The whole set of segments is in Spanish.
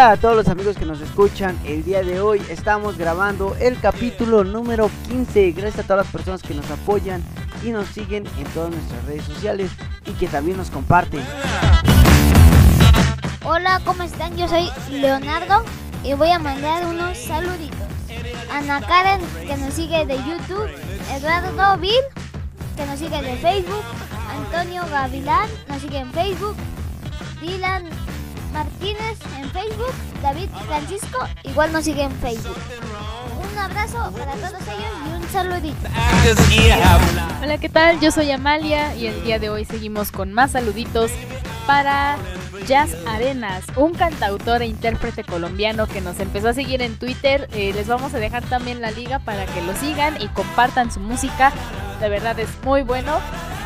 Hola a todos los amigos que nos escuchan. El día de hoy estamos grabando el capítulo número 15. Gracias a todas las personas que nos apoyan y nos siguen en todas nuestras redes sociales y que también nos comparten. Hola, ¿cómo están? Yo soy Leonardo y voy a mandar unos saluditos. Ana Karen, que nos sigue de YouTube. Eduardo Bill, que nos sigue de Facebook. Antonio Gavilán, nos sigue en Facebook. Dylan Martínez en Facebook. David Francisco, igual nos sigue en Facebook. Un abrazo para todos ellos y un saludito. Hola, ¿qué tal? Yo soy Amalia y el día de hoy seguimos con más saluditos para Jazz Arenas, un cantautor e intérprete colombiano que nos empezó a seguir en Twitter. Eh, les vamos a dejar también la liga para que lo sigan y compartan su música. De verdad es muy bueno.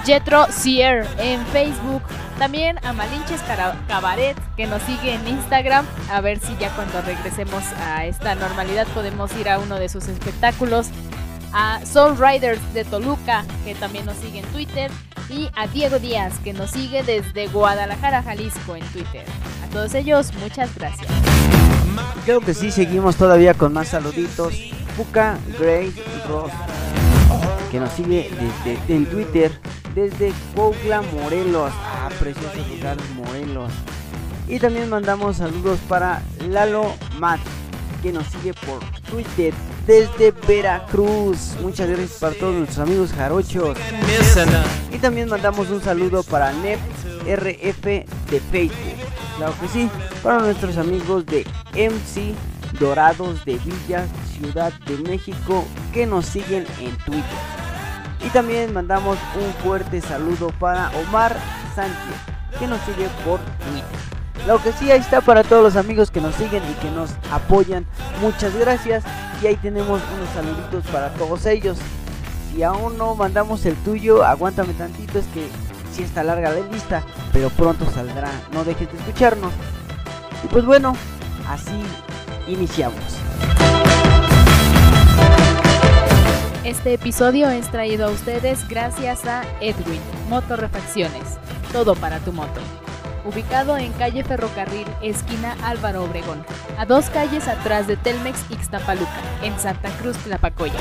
Jetro Sier en Facebook. También a Malinches Cabaret que nos sigue en Instagram. A ver si ya cuando regresemos a esta normalidad podemos ir a uno de sus espectáculos. A Soul Riders de Toluca que también nos sigue en Twitter y a Diego Díaz, que nos sigue desde Guadalajara, Jalisco, en Twitter. A todos ellos, muchas gracias. Creo que sí, seguimos todavía con más saluditos. Puka Gray Ross, que nos sigue desde, en Twitter desde Puebla, Morelos. Ah, precioso lugar, Morelos. Y también mandamos saludos para Lalo Matt, que nos sigue por Twitter desde Veracruz. Muchas gracias para todos nuestros amigos jarochos. Y también mandamos un saludo para NEP RF de Facebook. Claro que sí, para nuestros amigos de MC Dorados de Villa, Ciudad de México, que nos siguen en Twitter. Y también mandamos un fuerte saludo para Omar Sánchez, que nos sigue por Twitter. Lo que sí, ahí está para todos los amigos que nos siguen y que nos apoyan. Muchas gracias. Y ahí tenemos unos saluditos para todos ellos. Si aún no mandamos el tuyo, aguántame tantito, es que sí está larga la lista, pero pronto saldrá. No dejes de escucharnos. Y pues bueno, así iniciamos. Este episodio es traído a ustedes gracias a Edwin, Motorrefacciones. Todo para tu moto ubicado en calle Ferrocarril, esquina Álvaro Obregón, a dos calles atrás de Telmex Ixtapaluca, en Santa Cruz, Tlapacoya.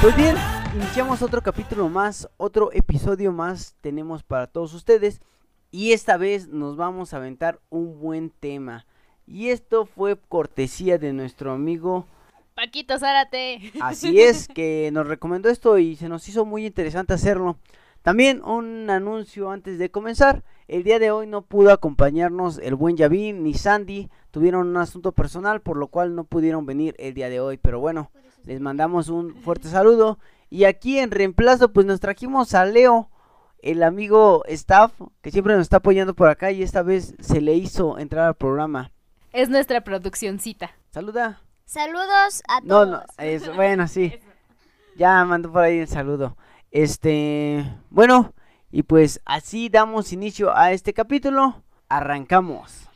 Pues bien, iniciamos otro capítulo más, otro episodio más tenemos para todos ustedes y esta vez nos vamos a aventar un buen tema. Y esto fue cortesía de nuestro amigo Paquito Zárate. Así es, que nos recomendó esto y se nos hizo muy interesante hacerlo. También un anuncio antes de comenzar. El día de hoy no pudo acompañarnos el buen Yavín ni Sandy. Tuvieron un asunto personal por lo cual no pudieron venir el día de hoy. Pero bueno, les mandamos un fuerte saludo. Y aquí en reemplazo pues nos trajimos a Leo, el amigo staff que siempre nos está apoyando por acá y esta vez se le hizo entrar al programa. Es nuestra produccióncita. Saluda. Saludos a todos. No, no, es, bueno, sí. Ya mandó por ahí el saludo. Este, bueno, y pues así damos inicio a este capítulo. Arrancamos.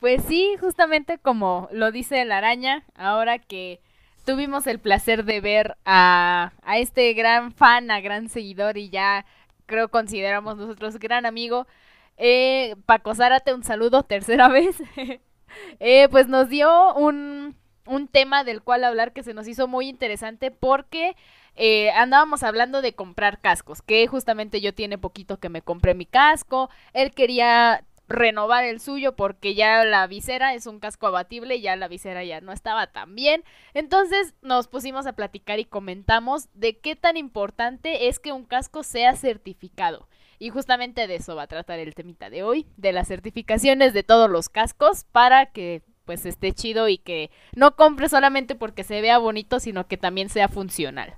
Pues sí, justamente como lo dice la araña, ahora que tuvimos el placer de ver a, a este gran fan, a gran seguidor y ya creo consideramos nosotros gran amigo. Eh, Paco Zárate, un saludo, tercera vez. Eh, pues nos dio un, un tema del cual hablar que se nos hizo muy interesante porque eh, andábamos hablando de comprar cascos, que justamente yo tiene poquito que me compré mi casco, él quería renovar el suyo porque ya la visera es un casco abatible ya la visera ya no estaba tan bien. Entonces nos pusimos a platicar y comentamos de qué tan importante es que un casco sea certificado. Y justamente de eso va a tratar el temita de hoy, de las certificaciones de todos los cascos para que pues esté chido y que no compre solamente porque se vea bonito, sino que también sea funcional.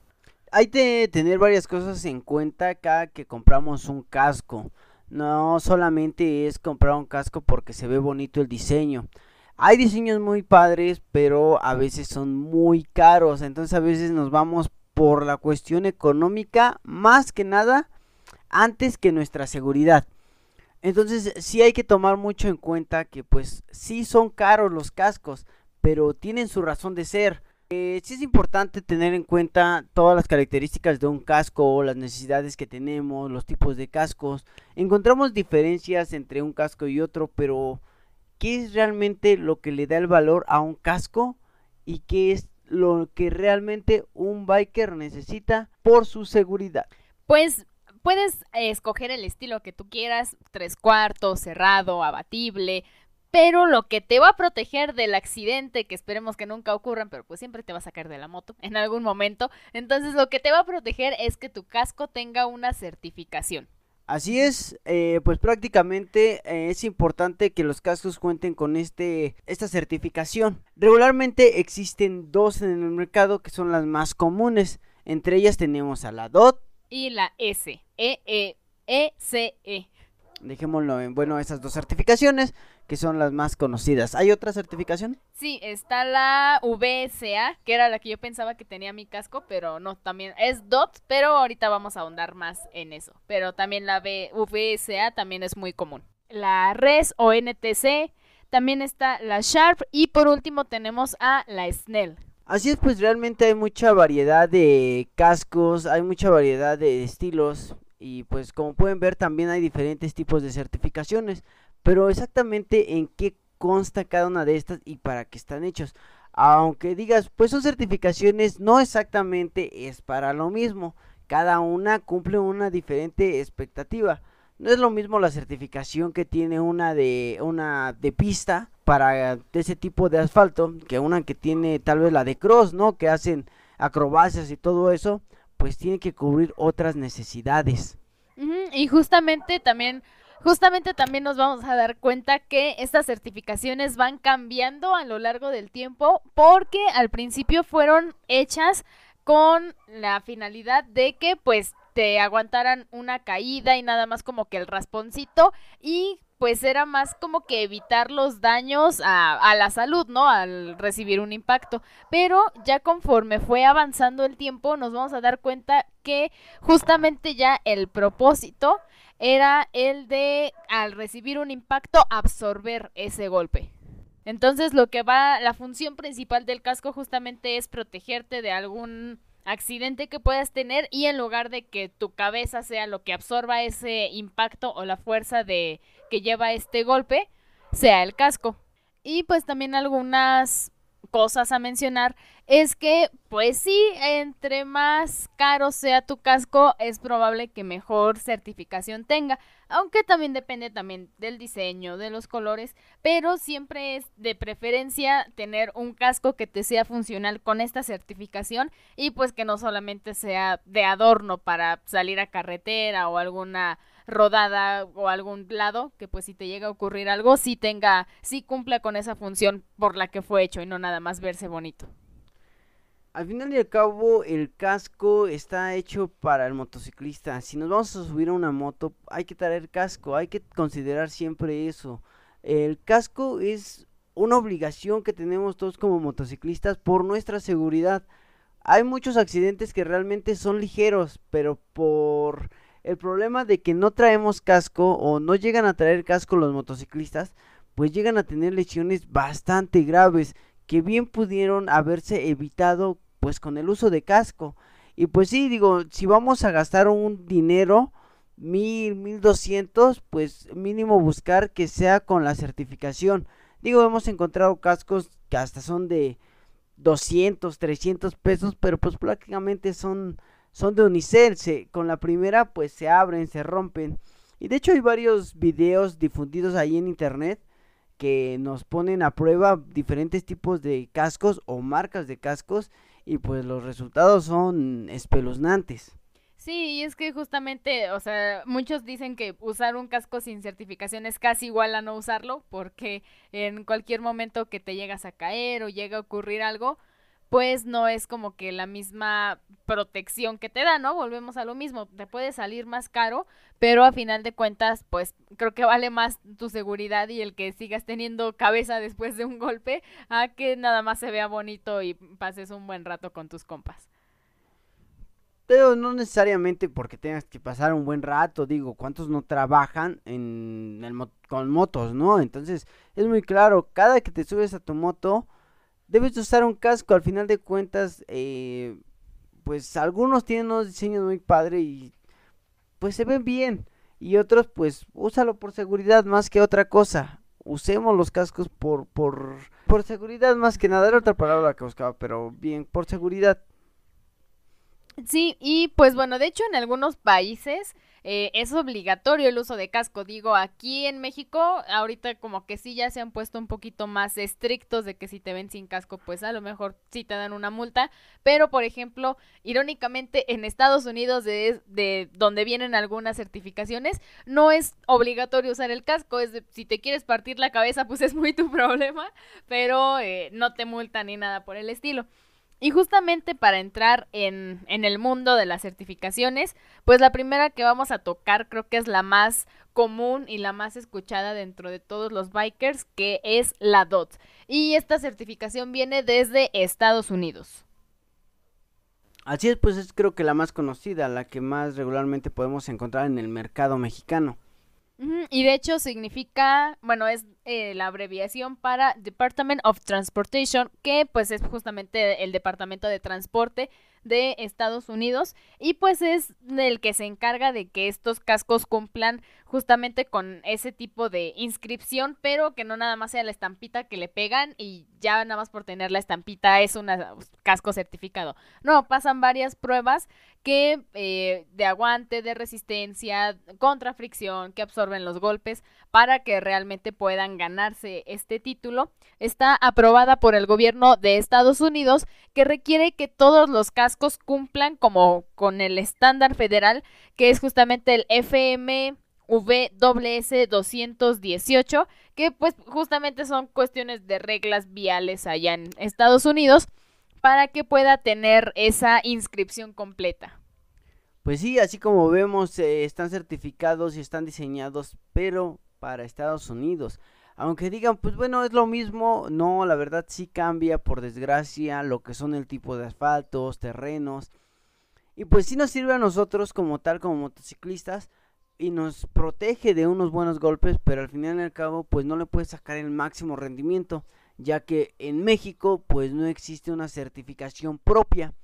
Hay que tener varias cosas en cuenta cada que compramos un casco. No solamente es comprar un casco porque se ve bonito el diseño. Hay diseños muy padres, pero a veces son muy caros. Entonces a veces nos vamos por la cuestión económica más que nada antes que nuestra seguridad. Entonces sí hay que tomar mucho en cuenta que pues sí son caros los cascos, pero tienen su razón de ser. Eh, sí es importante tener en cuenta todas las características de un casco, las necesidades que tenemos, los tipos de cascos. Encontramos diferencias entre un casco y otro, pero ¿qué es realmente lo que le da el valor a un casco? ¿Y qué es lo que realmente un biker necesita por su seguridad? Pues puedes escoger el estilo que tú quieras, tres cuartos, cerrado, abatible, pero lo que te va a proteger del accidente, que esperemos que nunca ocurran, pero pues siempre te va a sacar de la moto en algún momento, entonces lo que te va a proteger es que tu casco tenga una certificación. Así es, eh, pues prácticamente eh, es importante que los cascos cuenten con este, esta certificación. Regularmente existen dos en el mercado que son las más comunes. Entre ellas tenemos a la DOT y la S, E E E C E. Dejémoslo en bueno esas dos certificaciones que son las más conocidas. ¿Hay otra certificación? Sí, está la VSA, que era la que yo pensaba que tenía mi casco, pero no, también es DOT, pero ahorita vamos a ahondar más en eso. Pero también la VSA también es muy común. La RES o NTC, también está la Sharp y por último tenemos a la Snell. Así es, pues realmente hay mucha variedad de cascos, hay mucha variedad de estilos y pues como pueden ver también hay diferentes tipos de certificaciones. Pero exactamente en qué consta cada una de estas y para qué están hechos. Aunque digas, pues son certificaciones, no exactamente es para lo mismo. Cada una cumple una diferente expectativa. No es lo mismo la certificación que tiene una de una de pista para ese tipo de asfalto que una que tiene tal vez la de cross, ¿no? Que hacen acrobacias y todo eso, pues tiene que cubrir otras necesidades. Y justamente también justamente también nos vamos a dar cuenta que estas certificaciones van cambiando a lo largo del tiempo porque al principio fueron hechas con la finalidad de que pues te aguantaran una caída y nada más como que el rasponcito y pues era más como que evitar los daños a, a, la salud, ¿no? Al recibir un impacto. Pero ya conforme fue avanzando el tiempo, nos vamos a dar cuenta que justamente ya el propósito era el de, al recibir un impacto, absorber ese golpe. Entonces lo que va, la función principal del casco justamente es protegerte de algún accidente que puedas tener y en lugar de que tu cabeza sea lo que absorba ese impacto o la fuerza de que lleva este golpe, sea el casco. Y pues también algunas cosas a mencionar es que, pues sí, entre más caro sea tu casco, es probable que mejor certificación tenga, aunque también depende también del diseño, de los colores, pero siempre es de preferencia tener un casco que te sea funcional con esta certificación y pues que no solamente sea de adorno para salir a carretera o alguna rodada o algún lado, que pues si te llega a ocurrir algo, sí tenga, sí cumpla con esa función por la que fue hecho y no nada más verse bonito. Al final y al cabo, el casco está hecho para el motociclista. Si nos vamos a subir a una moto, hay que traer casco, hay que considerar siempre eso. El casco es una obligación que tenemos todos como motociclistas por nuestra seguridad. Hay muchos accidentes que realmente son ligeros, pero por el problema de que no traemos casco o no llegan a traer casco los motociclistas, pues llegan a tener lesiones bastante graves que bien pudieron haberse evitado pues con el uso de casco. Y pues sí, digo, si vamos a gastar un dinero, mil, mil doscientos, pues mínimo buscar que sea con la certificación. Digo, hemos encontrado cascos que hasta son de 200, 300 pesos, pero pues prácticamente son son de unicel, con la primera pues se abren, se rompen. Y de hecho hay varios videos difundidos ahí en internet que nos ponen a prueba diferentes tipos de cascos o marcas de cascos y pues los resultados son espeluznantes. Sí, y es que justamente, o sea, muchos dicen que usar un casco sin certificación es casi igual a no usarlo, porque en cualquier momento que te llegas a caer o llega a ocurrir algo, pues no es como que la misma protección que te da, ¿no? Volvemos a lo mismo, te puede salir más caro, pero a final de cuentas, pues creo que vale más tu seguridad y el que sigas teniendo cabeza después de un golpe a que nada más se vea bonito y pases un buen rato con tus compas. Pero no necesariamente porque tengas que pasar un buen rato, digo, ¿cuántos no trabajan en el con motos, no? Entonces, es muy claro, cada que te subes a tu moto, debes de usar un casco. Al final de cuentas, eh, pues algunos tienen unos diseños muy padres y pues se ven bien. Y otros, pues úsalo por seguridad más que otra cosa. Usemos los cascos por, por, por seguridad más que nada. Era otra palabra que buscaba, pero bien, por seguridad. Sí, y pues bueno, de hecho en algunos países eh, es obligatorio el uso de casco. Digo, aquí en México, ahorita como que sí ya se han puesto un poquito más estrictos de que si te ven sin casco, pues a lo mejor sí te dan una multa. Pero, por ejemplo, irónicamente, en Estados Unidos, de, de donde vienen algunas certificaciones, no es obligatorio usar el casco. Es de, si te quieres partir la cabeza, pues es muy tu problema, pero eh, no te multan ni nada por el estilo. Y justamente para entrar en, en, el mundo de las certificaciones, pues la primera que vamos a tocar creo que es la más común y la más escuchada dentro de todos los bikers, que es la DOT. Y esta certificación viene desde Estados Unidos. Así es, pues es creo que la más conocida, la que más regularmente podemos encontrar en el mercado mexicano. Y de hecho significa, bueno, es eh, la abreviación para Department of Transportation, que pues es justamente el departamento de transporte de Estados Unidos y pues es el que se encarga de que estos cascos cumplan justamente con ese tipo de inscripción, pero que no nada más sea la estampita que le pegan y ya nada más por tener la estampita es un casco certificado. No, pasan varias pruebas que eh, de aguante, de resistencia, contra fricción, que absorben los golpes para que realmente puedan ganarse este título. Está aprobada por el gobierno de Estados Unidos que requiere que todos los cascos cumplan como con el estándar federal que es justamente el FM VWS 218, que pues justamente son cuestiones de reglas viales allá en Estados Unidos para que pueda tener esa inscripción completa. Pues sí, así como vemos, eh, están certificados y están diseñados, pero para Estados Unidos. Aunque digan, pues bueno, es lo mismo, no, la verdad sí cambia, por desgracia, lo que son el tipo de asfaltos, terrenos. Y pues sí nos sirve a nosotros como tal, como motociclistas, y nos protege de unos buenos golpes, pero al final y al cabo pues no le puedes sacar el máximo rendimiento, ya que en México pues no existe una certificación propia.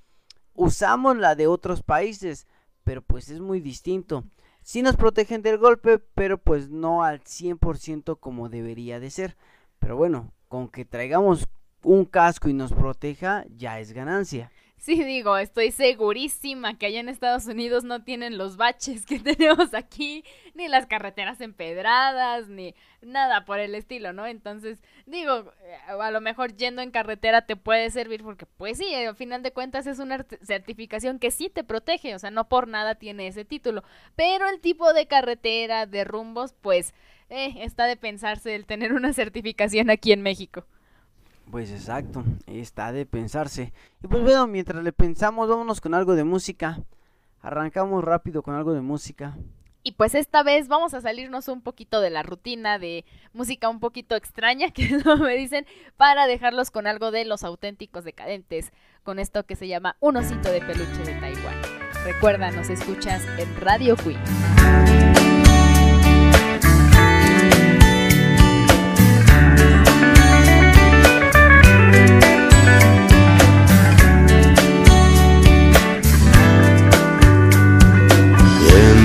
Usamos la de otros países, pero pues es muy distinto. Sí nos protegen del golpe, pero pues no al 100% como debería de ser. Pero bueno, con que traigamos un casco y nos proteja ya es ganancia. Sí, digo, estoy segurísima que allá en Estados Unidos no tienen los baches que tenemos aquí, ni las carreteras empedradas, ni nada por el estilo, ¿no? Entonces, digo, eh, a lo mejor yendo en carretera te puede servir porque, pues sí, al final de cuentas es una certificación que sí te protege, o sea, no por nada tiene ese título, pero el tipo de carretera, de rumbos, pues, eh, está de pensarse el tener una certificación aquí en México. Pues exacto, está de pensarse. Y pues bueno, mientras le pensamos, vámonos con algo de música. Arrancamos rápido con algo de música. Y pues esta vez vamos a salirnos un poquito de la rutina de música un poquito extraña, que no me dicen, para dejarlos con algo de los auténticos decadentes, con esto que se llama Un osito de peluche de Taiwán. Recuerda, nos escuchas en Radio Queen.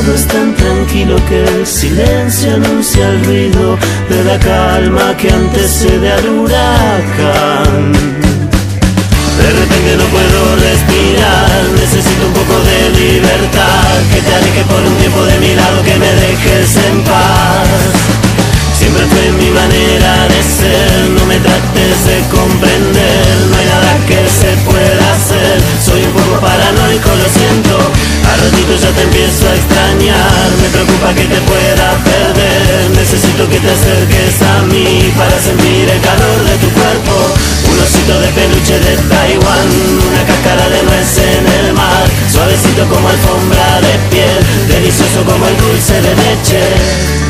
todo es tan tranquilo que el silencio anuncia el ruido de la calma que antecede al huracán. De repente no puedo respirar, necesito un poco de libertad, que te aleje por un tiempo de mi lado, que me dejes en paz. Siempre fue mi manera de ser, no me trates de comprender, no hay nada que se pueda hacer, soy un poco paranoico, lo siento, a ratitos ya te empiezo a extrañar, me preocupa que te pueda perder, necesito que te acerques a mí para sentir el calor de tu cuerpo, un osito de peluche de Taiwán, una cáscara de nuez en el mar, suavecito como alfombra de piel, delicioso como el dulce de leche.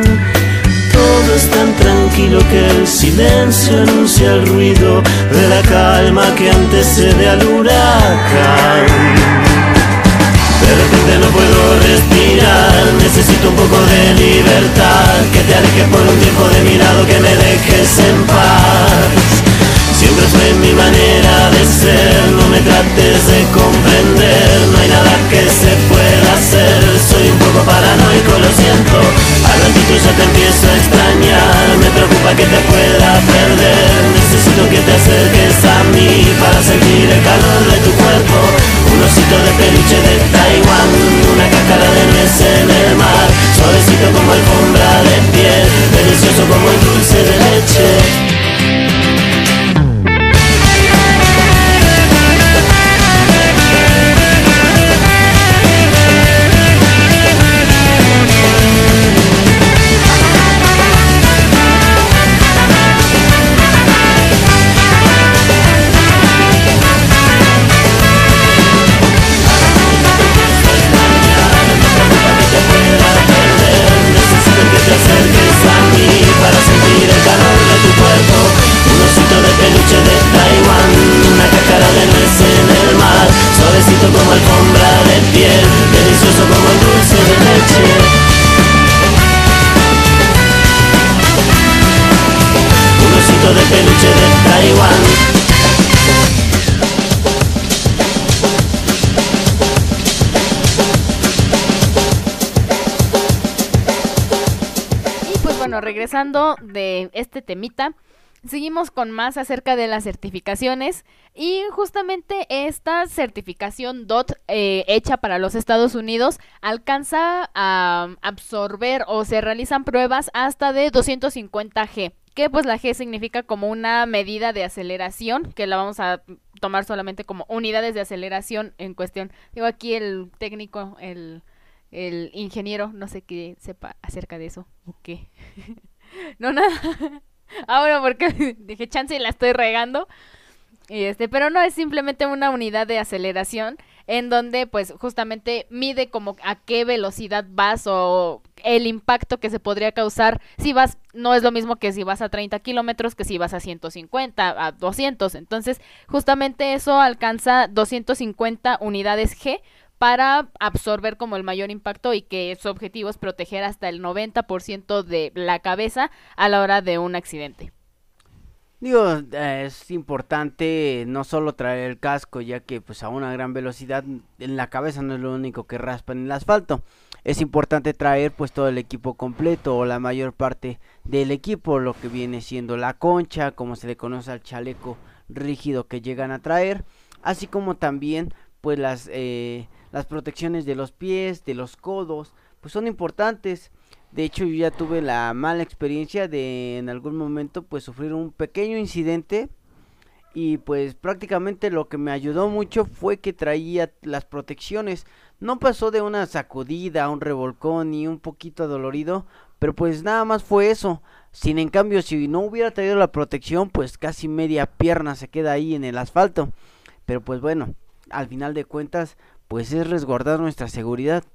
es tan tranquilo que el silencio anuncia el ruido de la calma que antecede al huracán. De repente no puedo respirar, necesito un poco de libertad, que te alejes por un tiempo de mi lado, que me dejes en paz. Siempre fue mi manera de ser, no me trates de comprender, no hay nada que se pueda hacer, soy un poco paranoico, lo siento, al ratito ya te empiezo a extrañar, me preocupa que te pueda perder, necesito que te acerques a mí para sentir el calor de tu cuerpo, un osito de peluche de Taiwán, una cáscara de nuez en el mar, suavecito como alfombra de piel, delicioso como el dulce de leche. Regresando de este temita, seguimos con más acerca de las certificaciones y justamente esta certificación DOT eh, hecha para los Estados Unidos alcanza a absorber o se realizan pruebas hasta de 250 G que pues la G significa como una medida de aceleración, que la vamos a tomar solamente como unidades de aceleración en cuestión. Digo aquí el técnico, el el ingeniero, no sé qué sepa acerca de eso o qué. no, nada. Ahora porque dije, chance y la estoy regando. Y este, pero no es simplemente una unidad de aceleración en donde pues justamente mide como a qué velocidad vas o el impacto que se podría causar si vas, no es lo mismo que si vas a 30 kilómetros que si vas a 150, a 200. Entonces justamente eso alcanza 250 unidades G para absorber como el mayor impacto y que su objetivo es proteger hasta el 90% de la cabeza a la hora de un accidente. Digo, es importante no solo traer el casco, ya que pues a una gran velocidad en la cabeza no es lo único que raspa en el asfalto. Es importante traer pues todo el equipo completo o la mayor parte del equipo, lo que viene siendo la concha, como se le conoce al chaleco rígido que llegan a traer, así como también pues las eh, las protecciones de los pies, de los codos, pues son importantes. De hecho, yo ya tuve la mala experiencia de en algún momento pues sufrir un pequeño incidente y pues prácticamente lo que me ayudó mucho fue que traía las protecciones. No pasó de una sacudida, un revolcón y un poquito dolorido, pero pues nada más fue eso. Sin en cambio, si no hubiera traído la protección, pues casi media pierna se queda ahí en el asfalto. Pero pues bueno, al final de cuentas, pues es resguardar nuestra seguridad.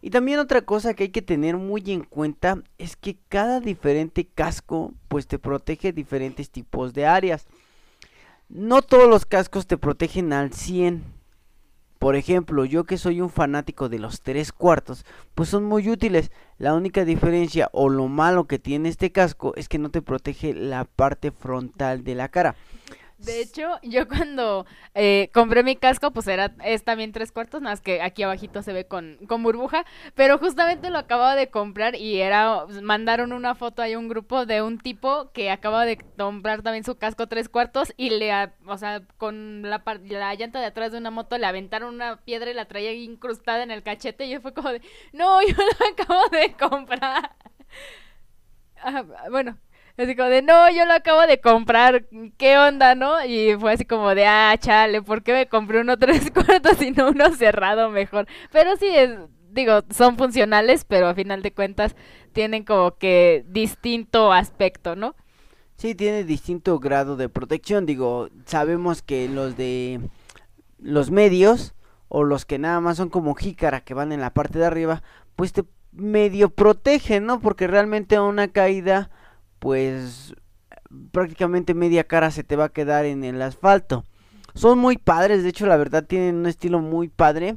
Y también otra cosa que hay que tener muy en cuenta es que cada diferente casco pues te protege diferentes tipos de áreas. No todos los cascos te protegen al 100. Por ejemplo, yo que soy un fanático de los tres cuartos, pues son muy útiles. La única diferencia o lo malo que tiene este casco es que no te protege la parte frontal de la cara. De hecho, yo cuando eh, compré mi casco, pues era, es también tres cuartos, nada más que aquí abajito se ve con, con burbuja, pero justamente lo acababa de comprar y era, mandaron una foto a un grupo de un tipo que acaba de comprar también su casco tres cuartos y le, o sea, con la, la llanta de atrás de una moto le aventaron una piedra y la traía incrustada en el cachete y yo fue como de, no, yo lo acabo de comprar. Ah, bueno, así como de, no, yo lo acabo de comprar, ¿qué onda, no? Y fue así como de, ah, chale, ¿por qué me compré uno tres cuartos y no uno cerrado mejor? Pero sí, es, digo, son funcionales, pero a final de cuentas tienen como que distinto aspecto, ¿no? Sí, tiene distinto grado de protección. Digo, sabemos que los de los medios o los que nada más son como jícara que van en la parte de arriba, pues te medio protegen, ¿no? Porque realmente una caída, pues prácticamente media cara se te va a quedar en el asfalto. Son muy padres, de hecho la verdad tienen un estilo muy padre,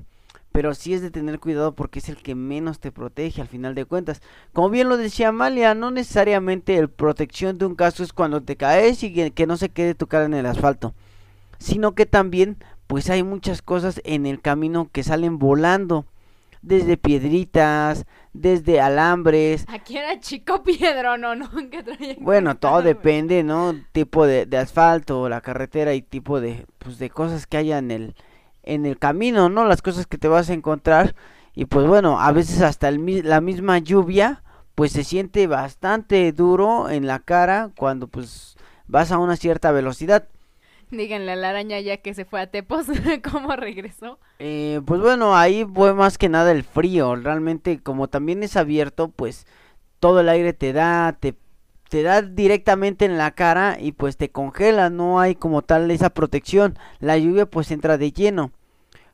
pero sí es de tener cuidado porque es el que menos te protege al final de cuentas. Como bien lo decía Amalia, no necesariamente el protección de un casco es cuando te caes y que no se quede tu cara en el asfalto, sino que también pues hay muchas cosas en el camino que salen volando, desde piedritas, desde alambres, Aquí era chico piedro, no, no, que traía bueno, todo depende, ¿no? Tipo de, de asfalto, la carretera y tipo de, pues, de cosas que haya en el, en el camino, ¿no? Las cosas que te vas a encontrar y pues bueno, a veces hasta el, la misma lluvia, pues se siente bastante duro en la cara cuando pues vas a una cierta velocidad. Díganle a la araña ya que se fue a Tepos, cómo regresó. Eh, pues bueno, ahí fue más que nada el frío. Realmente, como también es abierto, pues todo el aire te da, te, te da directamente en la cara y pues te congela. No hay como tal esa protección. La lluvia pues entra de lleno.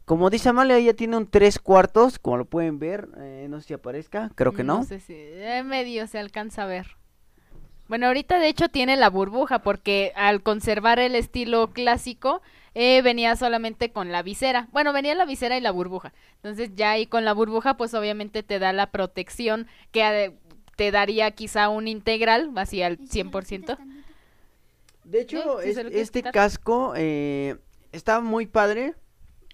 Como dice Amalia, ella tiene un tres cuartos, como lo pueden ver. eh, no sé si aparezca, creo que no. sé si eh, medio se alcanza a ver. Bueno, ahorita de hecho tiene la burbuja porque al conservar el estilo clásico eh, venía solamente con la visera. Bueno, venía la visera y la burbuja. Entonces ya ahí con la burbuja pues obviamente te da la protección que te daría quizá un integral, así al 100%. De hecho, Sí, es- este quitar. casco eh, está muy padre.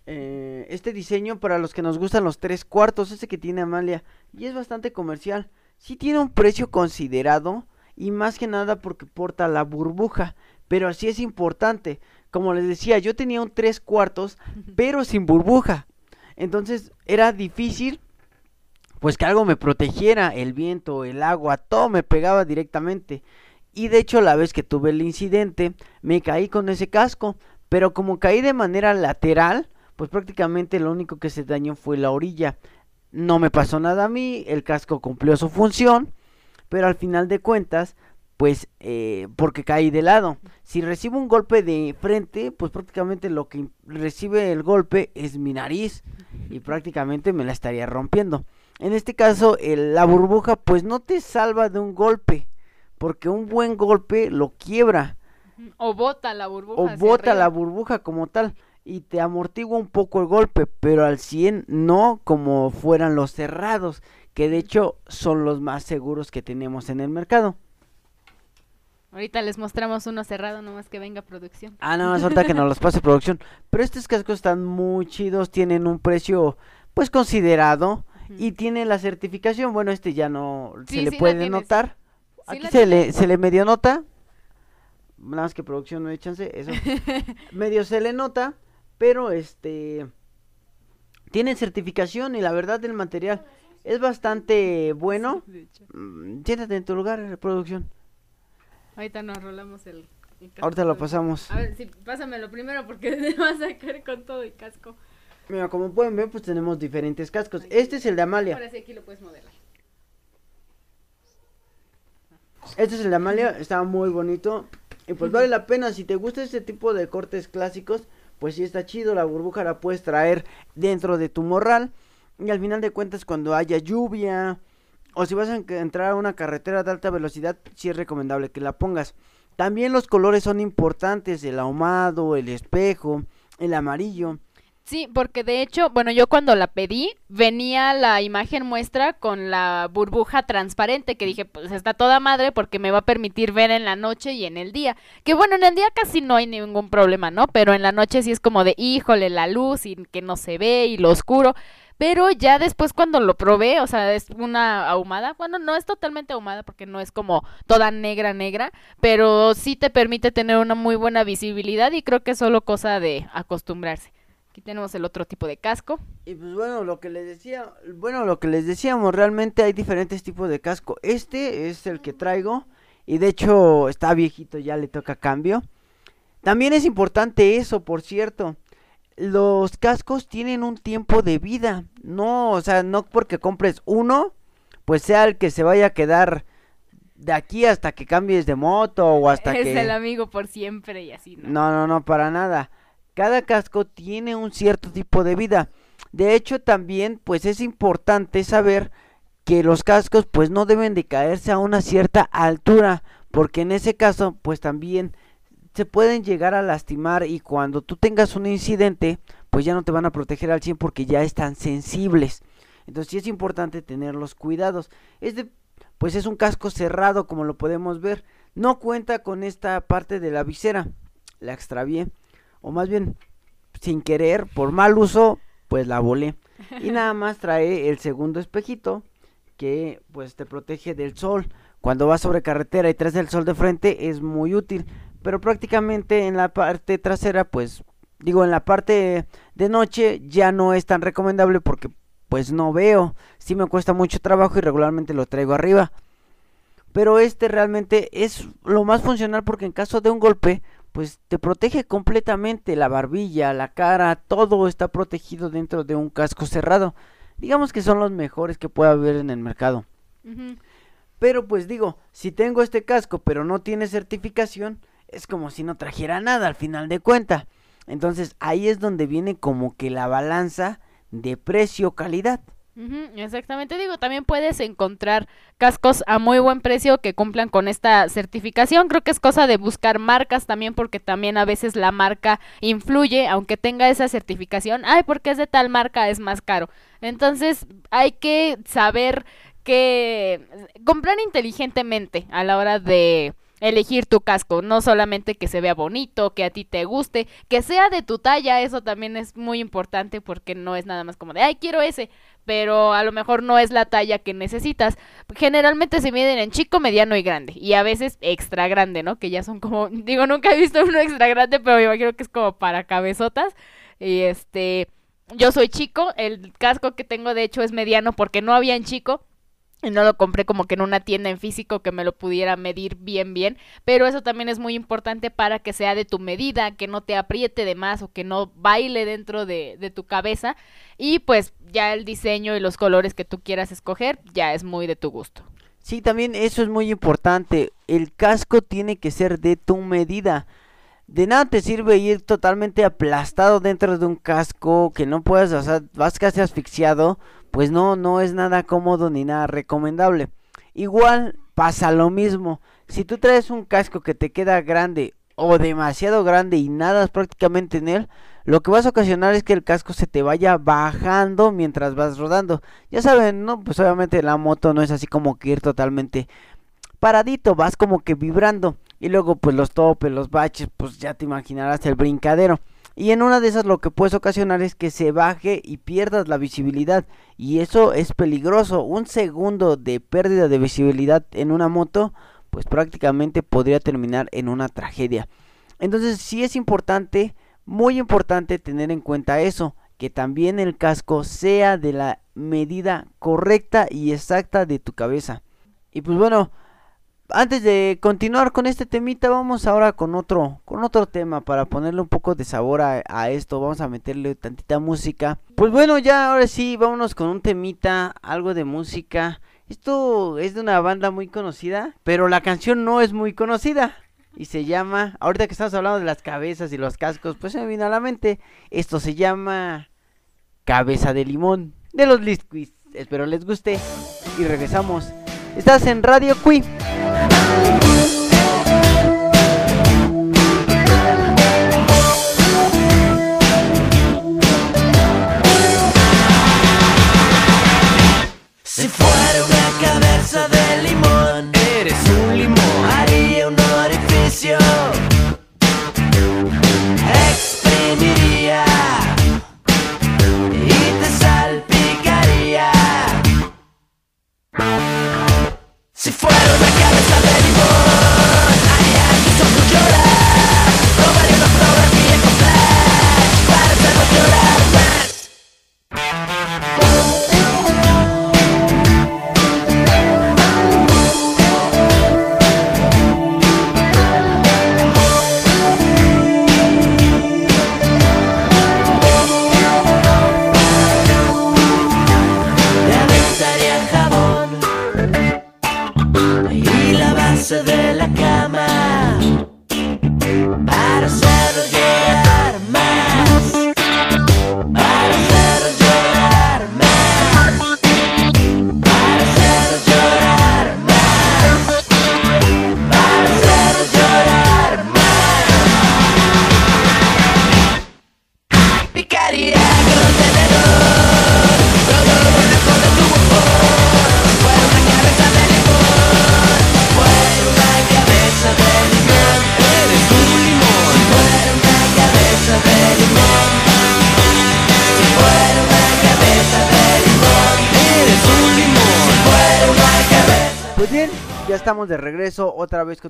eh, este diseño para los que nos gustan los tres cuartos, ese que tiene Amalia, y es bastante comercial. Sí tiene un precio considerado y más que nada porque porta la burbuja, pero así es importante. Como les decía, yo tenía un tres cuartos, pero sin burbuja. Entonces era difícil pues que algo me protegiera, el viento, el agua, todo me pegaba directamente. Y de hecho la vez que tuve el incidente me caí con ese casco, pero como caí de manera lateral, pues prácticamente lo único que se dañó fue la orilla. No me pasó nada a mí, el casco cumplió su función, pero al final de cuentas, pues eh, porque caí de lado. Si recibo un golpe de frente, pues prácticamente lo que recibe el golpe es mi nariz y prácticamente me la estaría rompiendo. En este caso, el- la burbuja pues no te salva de un golpe, porque un buen golpe lo quiebra O bota la burbuja. o bota la burbuja como tal y te amortigua un poco el golpe, pero al 100 no como fueran los cerrados, que de hecho son los más seguros que tenemos en el mercado. Ahorita les mostramos uno cerrado, nomás que venga producción. Ah, no, más ahorita que nos los pase producción. Pero estos cascos están muy chidos, tienen un precio pues considerado y tiene la certificación. Bueno, este ya no Sí, se le sí puede notar. Sí Aquí se le, se le medio nota. Nada más que producción no hay chance, eso. medio se le nota, pero este tiene certificación y la verdad el material es bastante bueno. Mm, Siéntate en tu lugar, producción. Ahorita nos rolamos el, el casco Ahorita lo pasamos. A ver, sí, pásamelo primero porque te vas a caer con todo el casco. Mira, como pueden ver, pues tenemos diferentes cascos. Este es el de Amalia. Ahora sí aquí lo puedes modelar. Este es el de Amalia, está muy bonito. Y pues vale la pena, si te gusta este tipo de cortes clásicos, pues sí está chido. La burbuja la puedes traer dentro de tu morral. Y al final de cuentas, cuando haya lluvia, o si vas a en- entrar a una carretera de alta velocidad, sí es recomendable que la pongas. También los colores son importantes, el ahumado, el espejo, el amarillo. Sí, porque de hecho, bueno, yo cuando la pedí, venía la imagen muestra con la burbuja transparente, que dije, pues está toda madre porque me va a permitir ver en la noche y en el día. Que bueno, en el día casi no hay ningún problema, ¿no? Pero en la noche sí es como de, híjole, la luz y que no se ve y lo oscuro. Pero ya después cuando lo probé, o sea, es una ahumada. Bueno, no es totalmente ahumada porque no es como toda negra, negra, pero sí te permite tener una muy buena visibilidad y creo que es solo cosa de acostumbrarse. Aquí tenemos el otro tipo de casco. Y pues bueno, lo que les decía, bueno, lo que les decíamos, realmente hay diferentes tipos de casco. Este es el que traigo y de hecho está viejito, ya le toca cambio. También es importante eso, por cierto. Los cascos tienen un tiempo de vida. No, o sea, no porque compres uno, pues sea el que se vaya a quedar de aquí hasta que cambies de moto o hasta es que... el amigo por siempre y así, ¿no? No, no, no, para nada. Cada casco tiene un cierto tipo de vida. De hecho, también, pues es importante saber que los cascos, pues no deben de caerse a una cierta altura, porque en ese caso, pues también se pueden llegar a lastimar y cuando tú tengas un incidente, pues ya no te van a proteger al 100 porque ya están sensibles. Entonces sí es importante tener los cuidados. Este, pues es un casco cerrado, como lo podemos ver. No cuenta con esta parte de la visera. La extravié o más bien sin querer, por mal uso, pues la volé. Y nada más trae el segundo espejito que pues te protege del sol. Cuando vas sobre carretera y traes el sol de frente es muy útil, pero prácticamente en la parte trasera pues digo en la parte de noche ya no es tan recomendable porque pues no veo, sí me cuesta mucho trabajo y regularmente lo traigo arriba. Pero este realmente es lo más funcional porque en caso de un golpe pues te protege completamente la barbilla, la cara, todo está protegido dentro de un casco cerrado. Digamos que son los mejores que pueda haber en el mercado. Pero pues digo, si tengo este casco pero no tiene certificación, es como si no trajera nada al final de cuenta. Entonces ahí es donde viene como que la balanza de precio-calidad. Exactamente, digo, también puedes encontrar cascos a muy buen precio que cumplan con esta certificación. Creo que es cosa de buscar marcas también porque también a veces la marca influye, aunque tenga esa certificación. Ay, porque es de tal marca es más caro. Entonces hay que saber que comprar inteligentemente a la hora de elegir tu casco, no solamente que se vea bonito, que a ti te guste, que sea de tu talla, eso también es muy importante porque no es nada más como de, ay, quiero ese, pero a lo mejor no es la talla que necesitas. Generalmente se miden en chico, mediano y grande, y a veces extra grande, ¿no? Que ya son como, digo, nunca he visto uno extra grande, pero me imagino que es como para cabezotas. Y este, yo soy chico, el casco que tengo de hecho es mediano porque no había en chico. Y no lo compré como que en una tienda en físico que me lo pudiera medir bien bien, pero eso también es muy importante para que sea de tu medida, que no te apriete de más o que no baile dentro de, de tu cabeza y pues ya el diseño y los colores que tú quieras escoger ya es muy de tu gusto. Sí, también eso es muy importante. El casco tiene que ser de tu medida. De nada te sirve ir totalmente aplastado dentro de un casco que no puedas, o vas casi asfixiado, pues no, no es nada cómodo ni nada recomendable. Igual pasa lo mismo. Si tú traes un casco que te queda grande o demasiado grande y nadas prácticamente en él, lo que vas a ocasionar es que el casco se te vaya bajando mientras vas rodando. Ya saben, ¿no? Pues obviamente la moto no es así como que ir totalmente paradito, vas como que vibrando. Y luego pues los topes, los baches, pues ya te imaginarás el brincadero. Y en una de esas lo que puedes ocasionar es que se baje y pierdas la visibilidad. Y eso es peligroso. Un segundo de pérdida de visibilidad en una moto, pues prácticamente podría terminar en una tragedia. Entonces sí es importante, muy importante tener en cuenta eso. Que también el casco sea de la medida correcta y exacta de tu cabeza. Y pues bueno, antes de continuar con este temita, vamos ahora con otro, con otro tema para ponerle un poco de sabor a, esto. Vamos a meterle tantita música. Pues bueno, ya ahora sí, vámonos con un temita, algo de música. Esto es de una banda muy conocida, pero la canción no es muy conocida. Y se llama, ahorita que estamos hablando de las cabezas y los cascos, pues se me vino a la mente. Esto se llama Cabeza de Limón de los Lisquis. Espero les guste y regresamos. Estás en Radio Cui.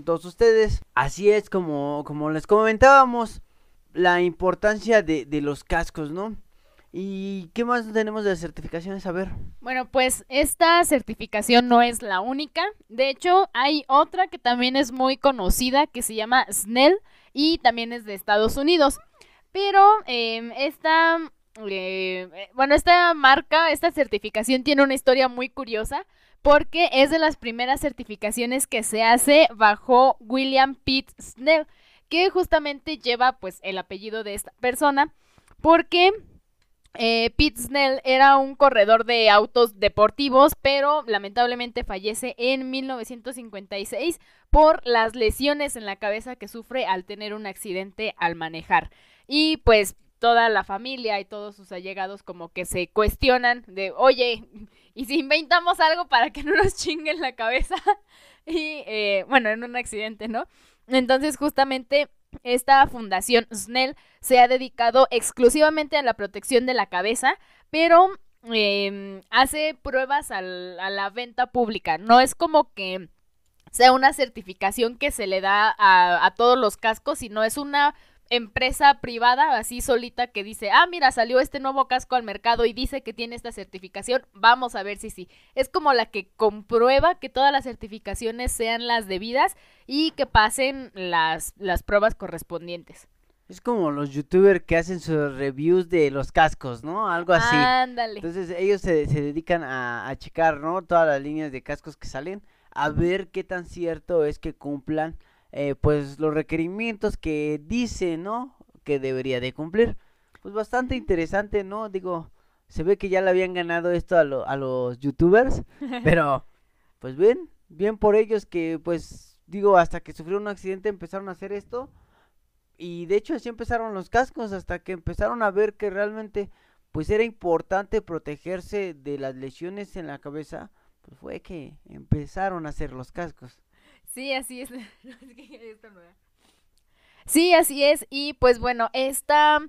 Todos ustedes. Así es como, como les comentábamos, la importancia de, los cascos, ¿no? ¿Y qué más tenemos de certificaciones? A ver. Bueno, pues esta certificación no es la única. De hecho, hay otra que también es muy conocida que se llama Snell y también es de Estados Unidos. Pero em, esta, eh, bueno, esta marca, esta certificación tiene una historia muy curiosa porque es de las primeras certificaciones que se hace bajo William Pitt Snell, que justamente lleva pues el apellido de esta persona porque eh, Snell era un corredor de autos deportivos, pero lamentablemente fallece en 1956 por las lesiones en la cabeza que sufre al tener un accidente al manejar. Y pues toda la familia y todos sus allegados como que se cuestionan de, oye, ¿y si inventamos algo para que no nos chinguen la cabeza? y eh, bueno, en un accidente, ¿no? Entonces justamente esta fundación Snell se ha dedicado exclusivamente a la protección de la cabeza, pero eh, hace pruebas a la venta pública. No es como que sea una certificación que se le da a, a todos los cascos, sino es una empresa privada así solita que dice, ah, mira, salió este nuevo casco al mercado y dice que tiene esta certificación, vamos a ver si sí. Es como la que comprueba que todas las certificaciones sean las debidas y que pasen las, las pruebas correspondientes. Es como los youtubers que hacen sus reviews de los cascos, ¿no? Algo así. Ándale. Entonces ellos se, se dedican a, a checar, ¿no? Todas las líneas de cascos que salen, a ver qué tan cierto es que cumplan, eh, pues, los requerimientos que dice, ¿no? Que debería de cumplir. Pues bastante interesante, ¿no? Digo, se ve que ya le habían ganado esto a, lo- a los youtubers, pero, pues bien, bien por ellos que, pues, digo, hasta que sufrieron un accidente empezaron a hacer esto. Y de hecho así empezaron los cascos hasta que empezaron a ver que realmente pues era importante protegerse de las lesiones en la cabeza, pues fue que empezaron a hacer los cascos. Sí, así es. Sí, así es. Y pues bueno, esta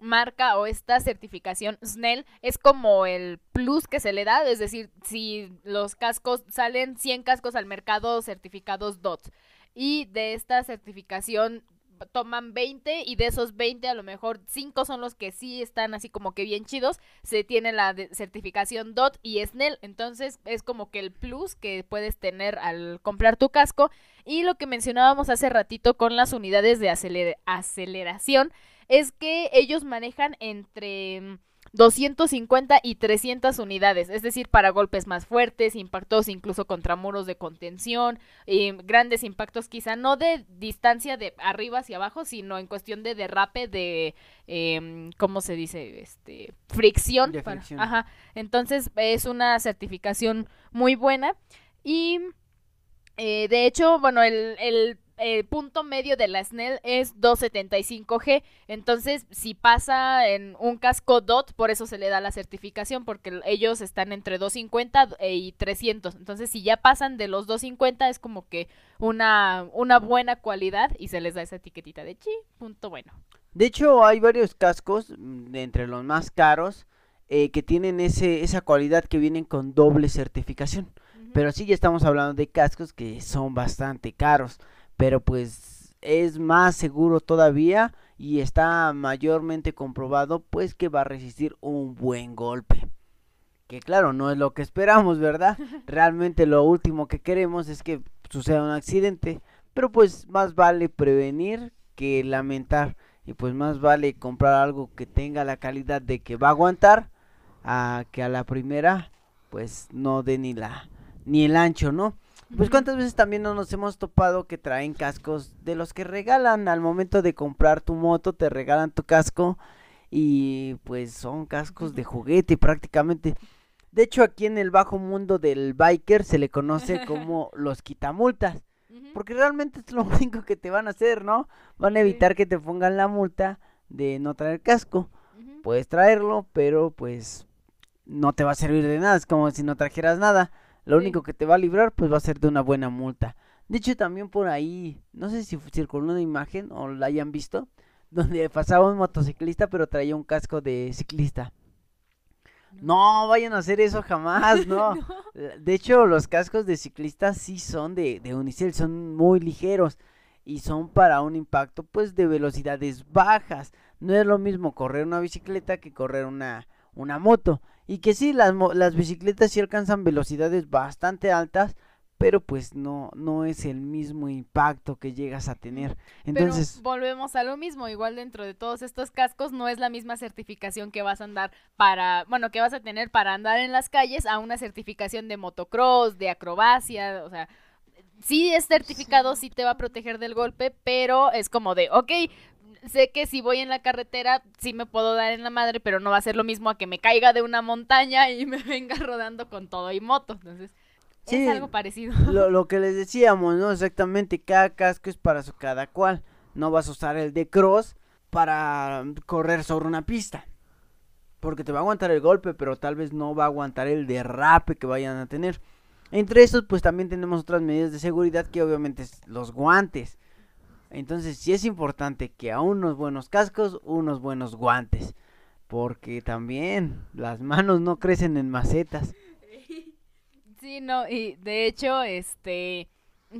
marca o esta certificación Snell es como el plus que se le da, es decir, si los cascos salen 100 cascos al mercado certificados DOT y de esta certificación toman 20 y de esos 20 a lo mejor 5 son los que sí están así como que bien chidos, se tiene la certificación DOT y Snell, entonces es como que el plus que puedes tener al comprar tu casco. Y lo que mencionábamos hace ratito con las unidades de aceler- aceleración es que ellos manejan entre mm, 250 y 300 unidades, es decir, para golpes más fuertes, impactos incluso contra muros de contención, eh, grandes impactos quizá no de distancia de arriba hacia abajo, sino en cuestión de derrape de, em, ¿cómo se dice? Este, fricción. De para- fricción. ajá. Entonces es una certificación muy buena y eh, de hecho, bueno, el, el, el punto medio de la Snell es 275G. Entonces, si pasa en un casco DOT, por eso se le da la certificación, porque ellos están entre 250 e- y 300. Entonces, si ya pasan de los 250, es como que una, una buena cualidad y se les da esa etiquetita de chi, punto bueno. De hecho hay varios cascos, mm, de entre los más caros, eh, que tienen ese, esa cualidad que vienen con doble certificación. Pero sí ya estamos hablando de cascos que son bastante caros, pero pues es más seguro todavía y está mayormente comprobado pues que va a resistir un buen golpe. Que claro, no es lo que esperamos, ¿verdad? Realmente lo último que queremos es que suceda un accidente, pero pues más vale prevenir que lamentar y pues más vale comprar algo que tenga la calidad de que va a aguantar a que a la primera pues no dé ni la ni el ancho, ¿no? Pues cuántas veces también no nos hemos topado que traen cascos de los que regalan al momento de comprar tu moto, te regalan tu casco y pues son cascos de juguete prácticamente. De hecho aquí en el bajo mundo del biker se le conoce como los quitamultas. Porque realmente es lo único que te van a hacer, ¿no? Van a evitar que te pongan la multa de no traer casco. Puedes traerlo, pero pues no te va a servir de nada. Es como si no trajeras nada. Lo Sí. único que te va a librar pues va a ser de una buena multa. De hecho también por ahí, no sé si circuló una imagen o la hayan visto, donde pasaba un motociclista pero traía un casco de ciclista. No, vayan a hacer eso jamás, no. De hecho, los cascos de ciclistas sí son de, de unicel, son muy ligeros y son para un impacto pues de velocidades bajas. No es lo mismo correr una bicicleta que correr una, una moto. Y que sí, las, las bicicletas sí alcanzan velocidades bastante altas, pero pues no, no es el mismo impacto que llegas a tener. Entonces, Pero volvemos a lo mismo, igual dentro de todos estos cascos no es la misma certificación que vas a andar para, bueno, que vas a tener para andar en las calles a una certificación de motocross, de acrobacia, o sea, sí es certificado, sí te va a proteger del golpe, pero es como de, ok, sé que si voy en la carretera sí me puedo dar en la madre, pero no va a ser lo mismo a que me caiga de una montaña y me venga rodando con todo y moto, entonces Sí. es algo parecido. lo, lo que les decíamos, ¿no? Exactamente, cada casco es para su cada cual. No vas a usar el de cross para correr sobre una pista. Porque te va a aguantar el golpe, pero tal vez no va a aguantar el derrape que vayan a tener. Entre estos, pues también tenemos otras medidas de seguridad que obviamente es los guantes. Entonces sí es importante que a unos buenos cascos, unos buenos guantes. Porque también las manos no crecen en macetas. Sí, no, y de hecho, este,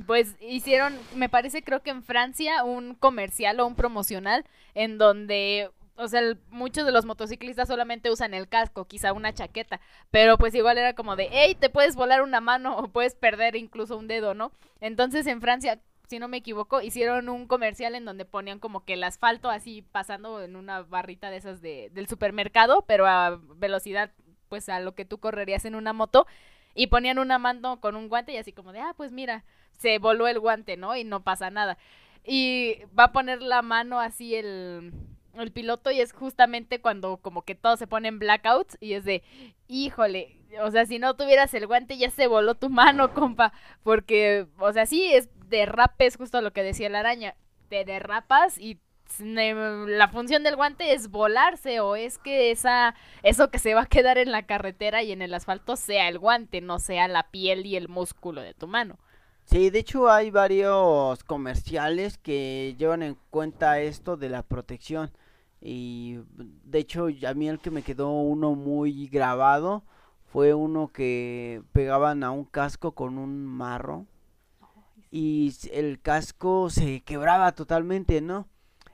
pues hicieron, me parece, creo que en Francia, un comercial o un promocional en donde, o sea, muchos de los motociclistas solamente usan el casco, quizá una chaqueta, pero pues igual era como de, hey, te puedes volar una mano o puedes perder incluso un dedo, ¿no? Entonces en Francia, si no me equivoco, hicieron un comercial en donde ponían como que el asfalto así pasando en una barrita de esas de, del supermercado, pero a velocidad, pues a lo que tú correrías en una moto y ponían una mano con un guante y así como de, ah, pues mira, se voló el guante, ¿no? Y no pasa nada. Y va a poner la mano así el, el piloto y es justamente cuando como que todos se ponen blackouts y es de, híjole, o sea, si no tuvieras el guante ya se voló tu mano, compa, porque, o sea, sí, es derrape, es justo lo que decía la araña, te derrapas y la función del guante es volarse o es que esa eso que se va a quedar en la carretera y en el asfalto sea el guante, no sea la piel y el músculo de tu mano. Sí, de hecho hay varios comerciales que llevan en cuenta esto de la protección. Y de hecho a mí el que me quedó uno muy grabado fue uno que pegaban a un casco con un marro y el casco se quebraba totalmente, ¿no?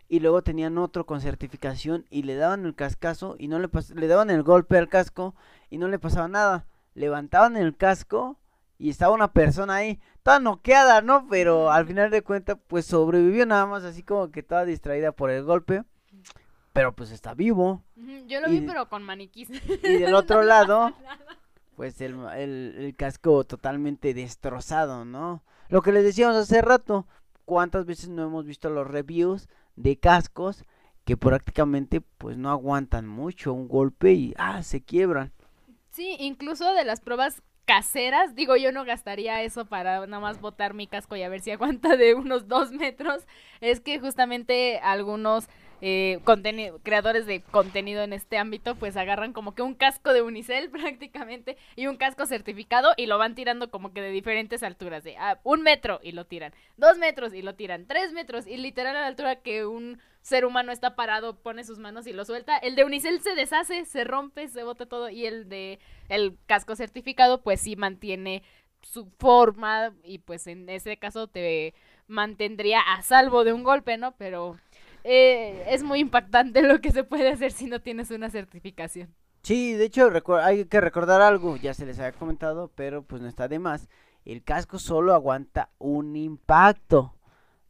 Y luego tenían otro con certificación y le daban el cascazo y no le le daban el golpe al casco y no le pasaba nada. Levantaban el casco y estaba una persona ahí, toda noqueada, ¿no? Pero al final de cuentas, pues sobrevivió nada más así como que toda distraída por el golpe. Pero pues está vivo. Yo lo Y- vi pero con maniquís. Y del otro lado, pues el, el, el casco totalmente destrozado, ¿no? Lo que les decíamos hace rato, ¿cuántas veces no hemos visto los reviews de cascos que prácticamente pues no aguantan mucho un golpe y ah, se quiebran? Sí, incluso de las pruebas caseras, digo, yo no gastaría eso para nada más botar mi casco y a ver si aguanta de unos dos metros. Es que justamente algunos eh, creadores de contenido en este ámbito, pues agarran como que un casco de unicel prácticamente y un casco certificado y lo van tirando como que de diferentes alturas, de ah, un metro y lo tiran, dos metros y lo tiran, tres metros y literal a la altura que un ser humano está parado, pone sus manos y lo suelta. El de unicel se deshace, se rompe, se bota todo y el de el casco certificado pues sí mantiene su forma y pues en ese caso te mantendría a salvo de un golpe, ¿no? Pero eh, es muy impactante lo que se puede hacer si no tienes una certificación. Sí, de hecho hay que recordar algo, ya se les había comentado, pero pues no está de más. El casco solo aguanta un impacto.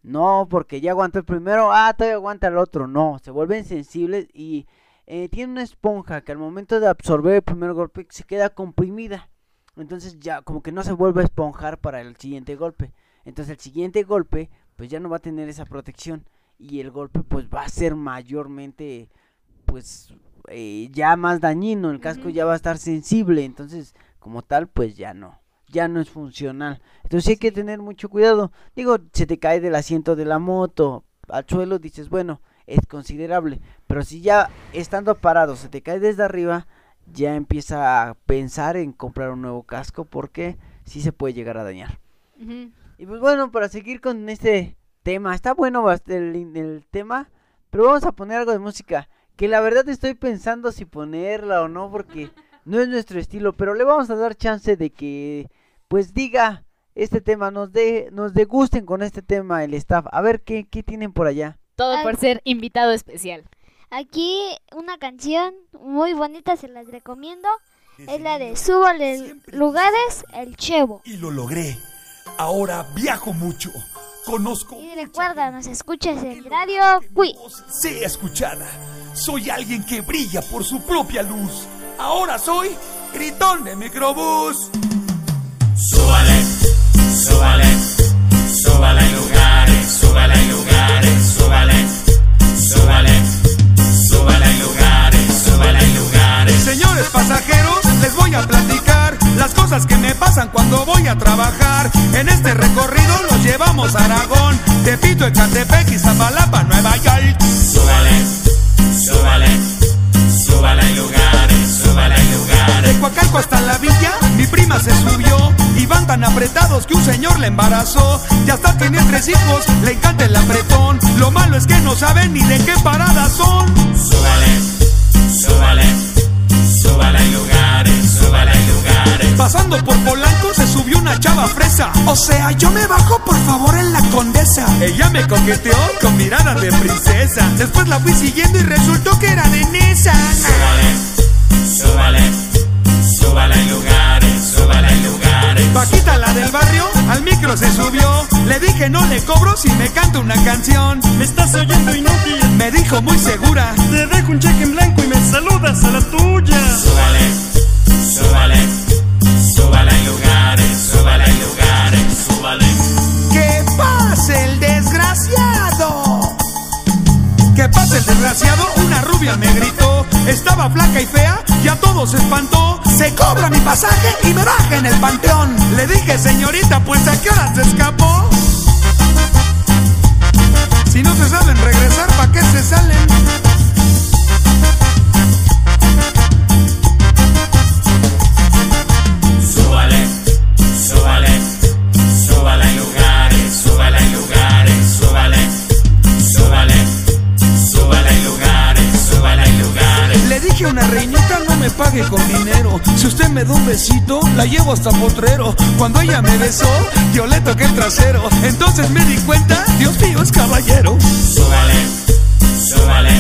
No, porque ya aguantó el primero, ah, todavía aguanta el otro. No, se vuelven sensibles y eh, tiene una esponja que al momento de absorber el primer golpe se queda comprimida. Entonces ya como que no se vuelve a esponjar para el siguiente golpe. Entonces el siguiente golpe pues ya no va a tener esa protección y el golpe pues va a ser mayormente pues eh, ya más dañino, el casco ya va a estar sensible, entonces como tal pues ya no, ya no es funcional. Entonces sí hay que tener mucho cuidado. Digo, se te cae del asiento de la moto al suelo, dices, bueno, es considerable. Pero si ya estando parado se te cae desde arriba, ya empieza a pensar en comprar un nuevo casco porque sí se puede llegar a dañar. Y pues bueno, para seguir con este tema, está bueno el, el tema, pero vamos a poner algo de música, que la verdad estoy pensando si ponerla o no, porque no es nuestro estilo, pero le vamos a dar chance de que, pues diga este tema, nos de, nos degusten con este tema el staff, a ver qué, qué tienen por allá. Todo por ser invitado especial. Aquí una canción muy bonita, se las recomiendo. Es la de Súbale Lugares, el Chevo. Y lo logré. Ahora viajo mucho. Conozco. Y recuerda, nos escuchas en Radio Cui. Sé escuchada. Soy alguien que brilla por su propia luz. Ahora soy gritón de microbús. Súbale, súbale, súbale en lugares, súbale en lugares, súbale, súbale, súbale en lugares, súbale en lugares. Señores pasajeros, les voy a platicar las cosas que me pasan cuando voy a trabajar. En este recorrido los llevamos a Aragón, Tepito, Ecatepec y Zapalapa, Nueva York. Súbale, súbale, súbale en lugares, súbale en lugares. De Coacalco hasta la villa, mi prima se subió y van tan apretados que un señor le embarazó. Ya hasta tiene tres hijos, le encanta el apretón. Lo malo es que no saben ni de qué paradas son. Súbale, súbale, súbale en lugares, súbale lugares. Pasando por Polanco se subió una chava fresa. O sea, yo me bajo por favor en la condesa. Ella me coqueteó con miradas de princesa. Después la fui siguiendo y resultó que era de Nesa. Súbale, súbale, súbale en lugares, súbale en lugares. Paquita, la del barrio, al micro se subió. Le dije no le cobro si me canta una canción. Me estás oyendo inútil. Me dijo muy segura. Te dejo un cheque en blanco y me saludas a la tuya. Súbale, súbale, súbale lugares, súbale lugares, súbale. ¡Que pase el desgraciado! ¡Que pase el desgraciado! Una rubia me gritó. Estaba flaca y fea y a todos espantó. Se cobra mi pasaje y me baja en el panteón. Le dije, señorita, pues a qué hora se escapó. Si no se saben regresar, ¿para qué se salen? Me pague con dinero. Si usted me da un besito, la llevo hasta potrero. Cuando ella me besó, yo le toqué el trasero. Entonces me di cuenta, Dios mío es caballero. Súbale, súbale,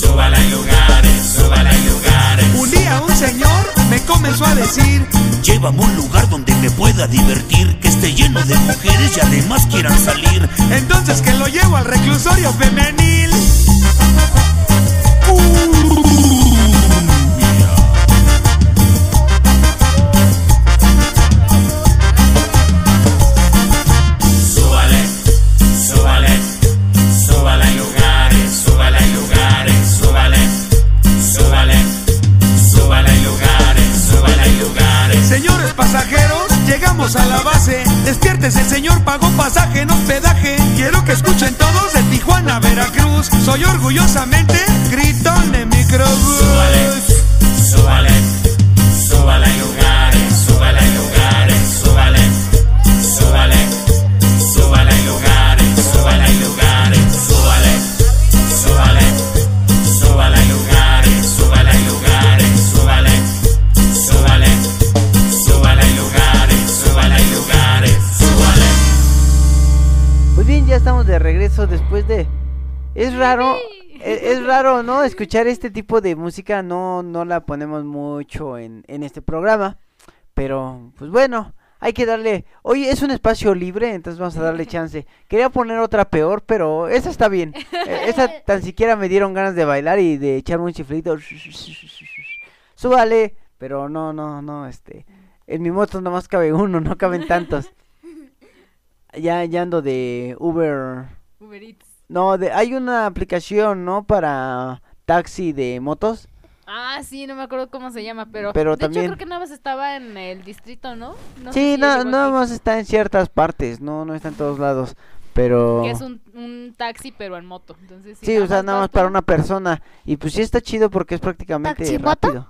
súbale lugares, súbale lugares. Un día un señor me comenzó a decir, Llévame a un lugar donde me pueda divertir, que esté lleno de mujeres y además quieran salir. entonces que lo llevo al reclusorio femenil. Escuchen todos de Tijuana Veracruz. Soy orgullosamente gritón de microbús. Estamos de regreso después de... Es raro, e- es, raro, ¿no? Escuchar este tipo de música, no, no la ponemos mucho en, en este programa. Pero, pues bueno, hay que darle... Hoy es un espacio libre, entonces vamos a darle chance. Quería poner otra peor, pero esa está bien. Eh, esa tan siquiera me dieron ganas de bailar y de echarme un chiflito. Súbale, pero no, no, no, este... En mi moto nomás cabe uno, no caben tantos. Ya, ya ando de Uber... Uber Eats. No, de, hay una aplicación, ¿no? Para taxi de motos. Ah, sí, no me acuerdo cómo se llama, pero, Pero de también- hecho creo que nada más estaba en el distrito, ¿no? No sé sí, si llegó nada más está en ciertas partes, no, no está en todos lados. Pero... Que es un, un taxi, pero en moto. Entonces, Sí, o sea, nada más para una persona. Y pues sí está chido porque es prácticamente ¿Taximoto? rápido.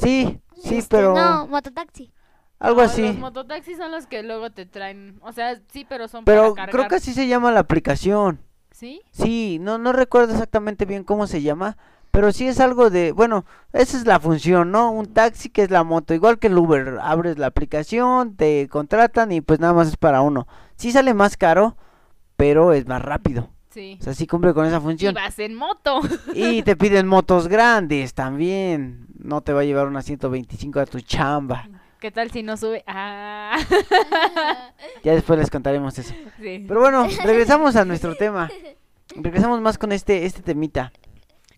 Sí, sí, Este, pero No, mototaxi. Algo No, así. Los mototaxis son los que luego te traen. O sea, sí, pero son Pero para creo que así se llama la aplicación. ¿Sí? Sí, no, no recuerdo exactamente bien cómo se llama, pero sí es algo de, bueno, esa es la función, ¿no? Un taxi que es la moto, igual que el Uber, abres la aplicación, te contratan y pues nada más es para uno. Sí sale más caro, pero es más rápido. Sí. O sea, sí cumple con esa Y función. vas en moto. Y te piden motos grandes también. No te va a llevar una 125 a tu chamba. ¿Qué tal si no sube? Ah. Ya después les contaremos eso. sí. Pero bueno, regresamos a nuestro tema. Regresamos más con este, este temita.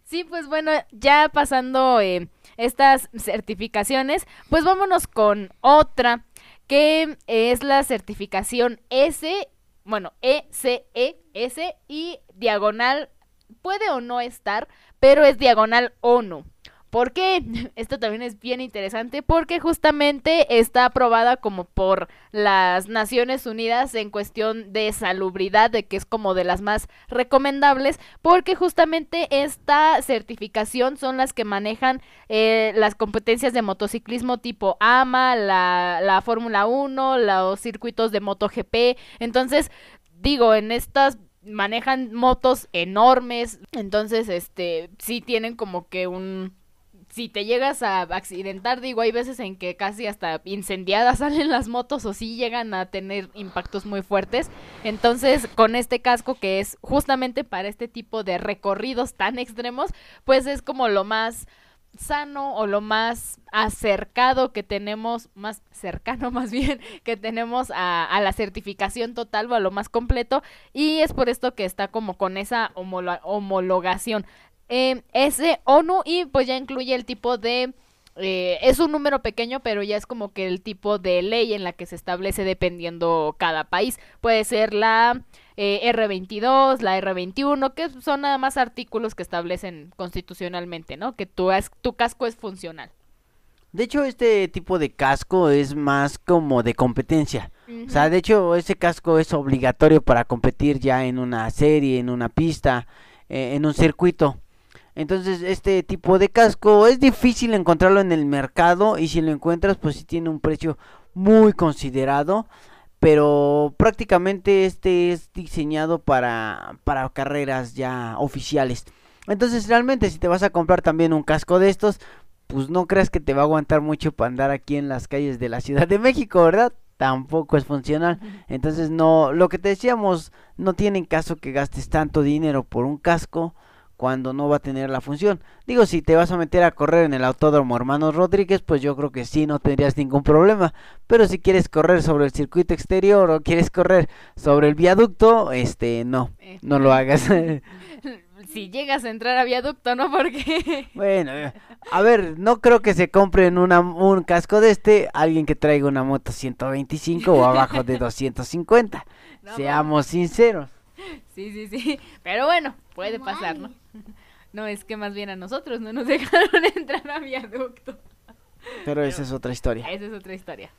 Sí, pues bueno, ya pasando eh, estas certificaciones, pues vámonos con otra, que es la certificación S, bueno, E ECES y diagonal, puede o no estar, pero es diagonal ONU. ¿Por qué? Esto también es bien interesante porque justamente está aprobada como por las Naciones Unidas en cuestión de salubridad, de que es como de las más recomendables, porque justamente esta certificación son las que manejan eh, las competencias de motociclismo tipo AMA, la, la Fórmula 1, los circuitos de MotoGP. Entonces, digo, en estas manejan motos enormes, entonces, este, sí tienen como que un si te llegas a accidentar, digo, hay veces en que casi hasta incendiadas salen las motos o sí llegan a tener impactos muy fuertes. Entonces, con este casco que es justamente para este tipo de recorridos tan extremos, pues es como lo más sano o lo más acercado que tenemos, más cercano más bien, que tenemos a, la certificación total o a lo más completo. Y es por esto que está como con esa homolo- homologación eh, ese ONU y pues ya incluye el tipo de eh, es un número pequeño pero ya es como que el tipo de ley en la que se establece dependiendo cada país puede ser la eh, R22 la R21 que son nada más artículos que establecen constitucionalmente no que tu, tu casco es funcional De hecho, este tipo de casco es más como de competencia. O sea, de hecho, ese casco es obligatorio para competir ya en una serie, en una pista, eh, en un circuito. Entonces, este tipo de casco es difícil encontrarlo en el mercado y si lo encuentras, pues sí tiene un precio muy considerado. Pero prácticamente este es diseñado para, para carreras ya oficiales. Entonces, realmente, si te vas a comprar también un casco de estos, pues no creas que te va a aguantar mucho para andar aquí en las calles de la Ciudad de México, ¿verdad? Tampoco es funcional. Entonces, no, lo que te decíamos, no tiene caso que gastes tanto dinero por un casco cuando no va a tener la función. Digo, si te vas a meter a correr en el Autódromo Hermanos Rodríguez, pues yo creo que sí, no tendrías ningún problema. Pero si quieres correr sobre el circuito exterior o quieres correr sobre el viaducto, este, no, no lo hagas. si llegas a entrar a viaducto no porque Bueno, eh, a ver, no creo que se compren una, un casco de este alguien que traiga una moto 125 o abajo de 250. No, Seamos sinceros. Sí, sí, sí. Pero bueno, puede pasar, ¿no? No, es que más bien a nosotros no nos dejaron entrar a viaducto. Pero esa es otra historia. Esa es otra historia.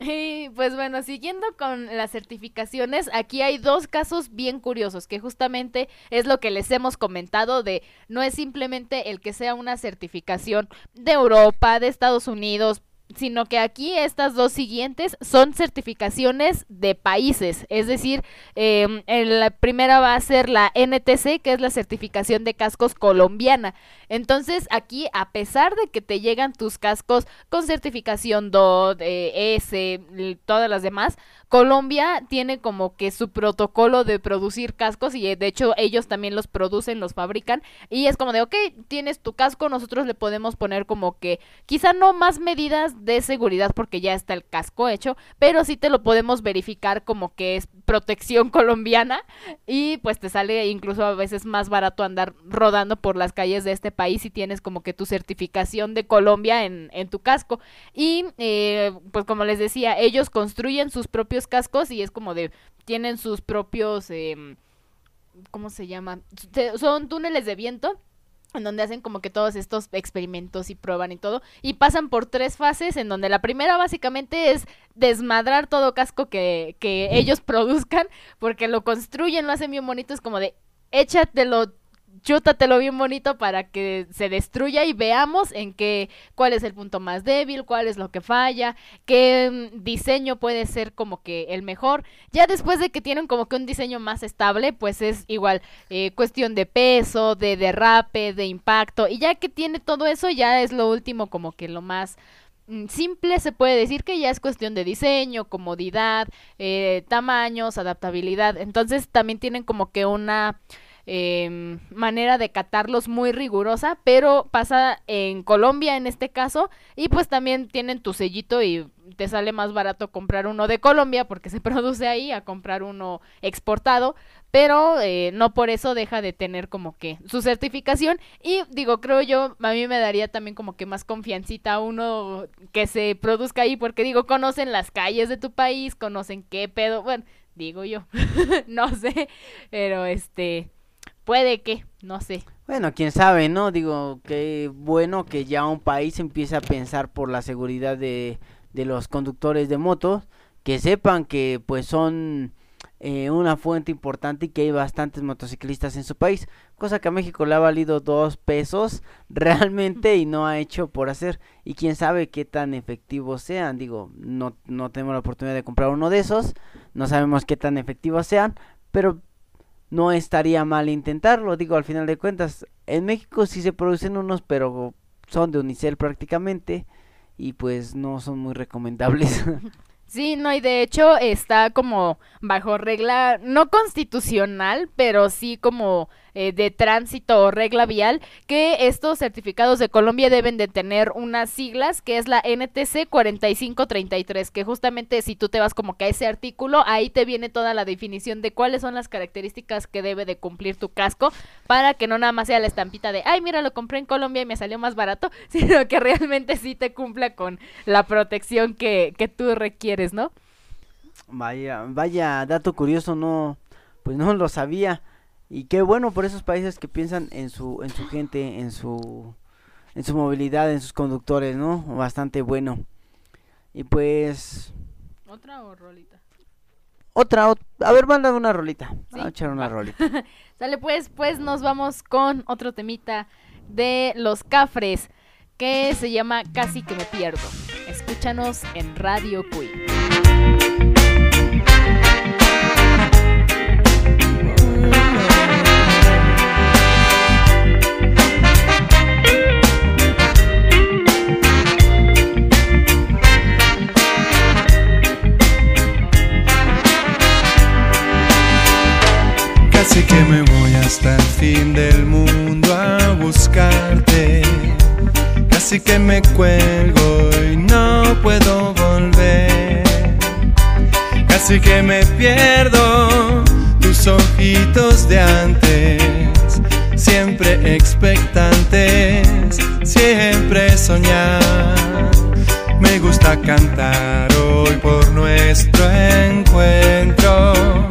Y pues bueno, siguiendo con las certificaciones, aquí hay dos casos bien curiosos, que justamente es lo que les hemos comentado de no es simplemente el que sea una certificación de Europa, de Estados Unidos, sino que aquí estas dos siguientes son certificaciones de países, es decir, eh, en la primera va a ser la NTC, que es la certificación de cascos colombiana. Entonces aquí, a pesar de que te llegan tus cascos con certificación DOT, eh, S, todas las demás, Colombia tiene como que su protocolo de producir cascos y eh, de hecho ellos también los producen, los fabrican y es como de, ok, tienes tu casco, nosotros le podemos poner como que quizá no más medidas de seguridad porque ya está el casco hecho, pero sí te lo podemos verificar como que es protección colombiana y pues te sale incluso a veces más barato andar rodando por las calles de este país si tienes como que tu certificación de Colombia en, en tu casco. Y eh, pues como les decía, ellos construyen sus propios cascos y es como de, tienen sus propios, em, ¿cómo se llama? Son túneles de viento en donde hacen como que todos estos experimentos y prueban y todo, y pasan por tres fases, en donde la primera básicamente es desmadrar todo casco que, que ellos produzcan, porque lo construyen, lo hacen bien bonito, es como de échatelo, chútatelo bien bonito para que se destruya y veamos en qué, cuál es el punto más débil, cuál es lo que falla, qué mm, diseño puede ser como que el mejor. Ya después de que tienen como que un diseño más estable, pues es igual eh, cuestión de peso, de derrape, de impacto, y ya que tiene todo eso, ya es lo último como que lo más mm, simple se puede decir que ya es cuestión de diseño, comodidad, eh, tamaños, adaptabilidad. Entonces también tienen como que una eh, manera de catarlos muy rigurosa, pero pasa en Colombia en este caso y pues también tienen tu sellito y te sale más barato comprar uno de Colombia porque se produce ahí a comprar uno exportado, pero eh, no por eso deja de tener como que su certificación. Y digo, creo yo, a mí me daría también como que más confiancita uno que se produzca ahí porque digo, conocen las calles de tu país, conocen qué pedo, bueno, digo yo, no sé, pero este puede que, no sé. Bueno, quién sabe, ¿no? Digo, qué bueno que ya un país empiece a pensar por la seguridad de, de los conductores de motos, que sepan que pues son eh, una fuente importante y que hay bastantes motociclistas en su país, cosa que a México le ha valido dos pesos realmente y no ha hecho por hacer. Y quién sabe qué tan efectivos sean, digo, no, no tenemos la oportunidad de comprar uno de esos, no sabemos qué tan efectivos sean, pero no estaría mal intentarlo. Digo, al final de cuentas, en México sí se producen unos, pero son de unicel prácticamente y pues no son muy recomendables. Sí, no, y de hecho está como bajo regla, no constitucional, pero sí como eh, de tránsito o regla vial, que estos certificados de Colombia deben de tener unas siglas, que es la NTC 4533, que justamente si tú te vas como que a ese artículo, ahí te viene toda la definición de cuáles son las características que debe de cumplir tu casco, para que no nada más sea la estampita de, ay, mira, lo compré en Colombia y me salió más barato, sino que realmente sí te cumpla con la protección que, que tú requieres, ¿no? Vaya, vaya dato curioso, no, pues no lo sabía. Y qué bueno por esos países que piensan en su, en su gente, en su, en su movilidad, en sus conductores, ¿no? Bastante bueno. Y pues, ¿Otra o rolita? otra, ot- a ver, mándame una rolita. Sí, Vamos a echar una rolita. Sale pues, pues nos vamos con otro temita de los cafres que se llama Casi que me pierdo. Escúchanos en Radio Cui. Casi que me voy hasta el fin del mundo a buscarte. Casi que me cuelgo y no puedo volver. Casi que me pierdo tus ojitos de antes. Siempre expectantes, siempre soñar. Me gusta cantar hoy por nuestro encuentro.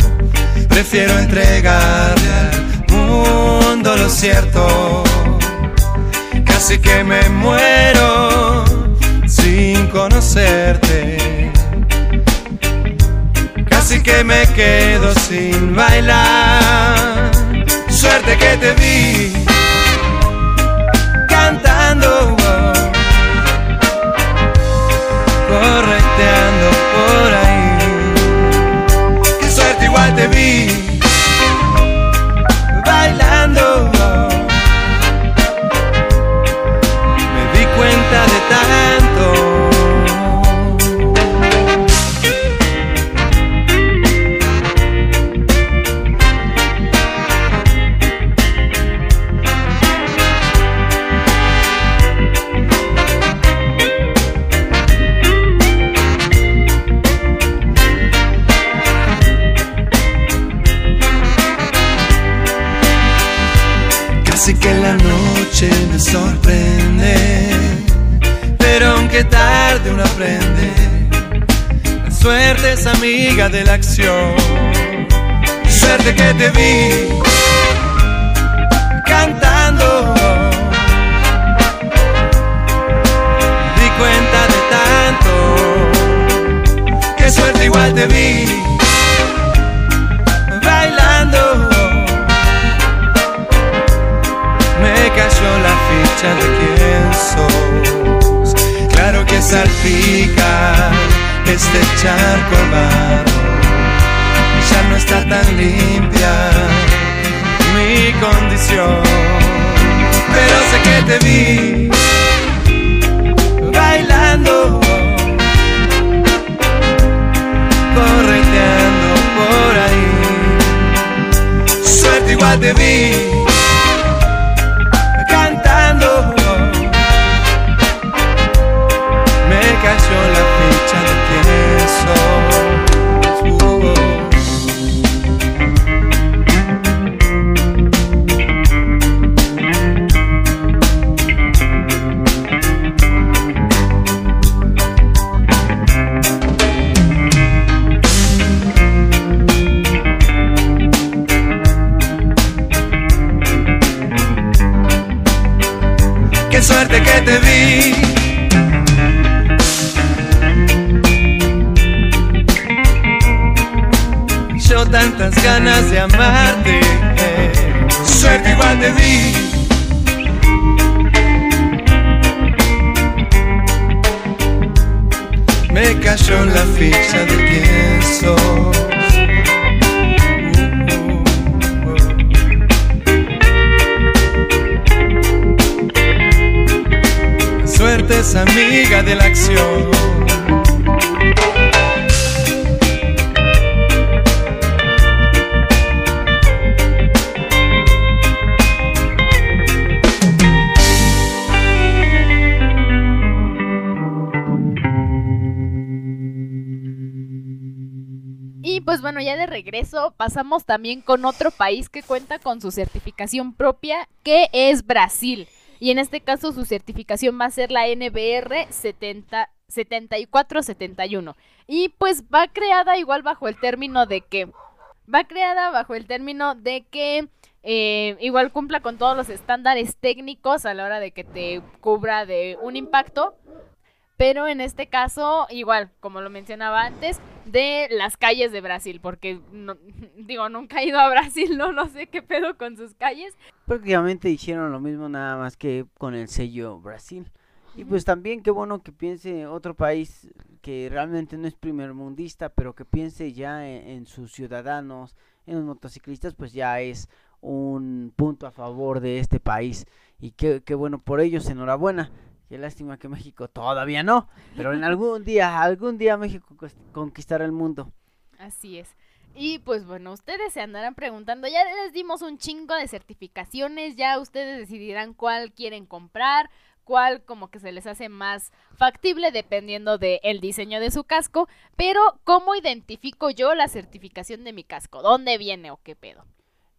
Prefiero entregarle al mundo lo cierto. Casi que me muero sin conocerte. Casi que me quedo sin bailar. Suerte que te vi cantando. Correteando suerte es amiga de la acción. Suerte que te vi cantando. Di cuenta de tanto. Qué suerte igual te vi bailando. Me cayó la ficha de quién sos. Claro que salpica este charco barro. Ya no está tan limpia mi condición. Pero sé que te vi bailando, correteando por ahí. Suerte igual te vi pues bueno, ya de regreso pasamos también con otro país que cuenta con su certificación propia, que es Brasil. Y en este caso su certificación va a ser la NBR 70 7471. Y pues va creada igual bajo el término de que va creada bajo el término de que eh, igual cumpla con todos los estándares técnicos a la hora de que te cubra de un impacto. Pero en este caso, igual, como lo mencionaba antes, de las calles de Brasil, porque no- digo, nunca he ido a Brasil, no, no sé qué pedo con sus calles. Prácticamente hicieron lo mismo nada más que con el sello Brasil. Y pues también qué bueno que piense otro país que realmente no es primermundista, pero que piense ya en, en sus ciudadanos, en los motociclistas, pues ya es un punto a favor de este país. Y qué, qué bueno por ellos, enhorabuena. Qué lástima que México todavía no, pero en algún día, algún día México conquistará el mundo. Así es. Y pues bueno, ustedes se andarán preguntando, ya les dimos un chingo de certificaciones, ya ustedes decidirán cuál quieren comprar, cuál como que se les hace más factible dependiendo del diseño de su casco, pero ¿cómo identifico yo la certificación de mi casco? ¿Dónde viene o qué pedo?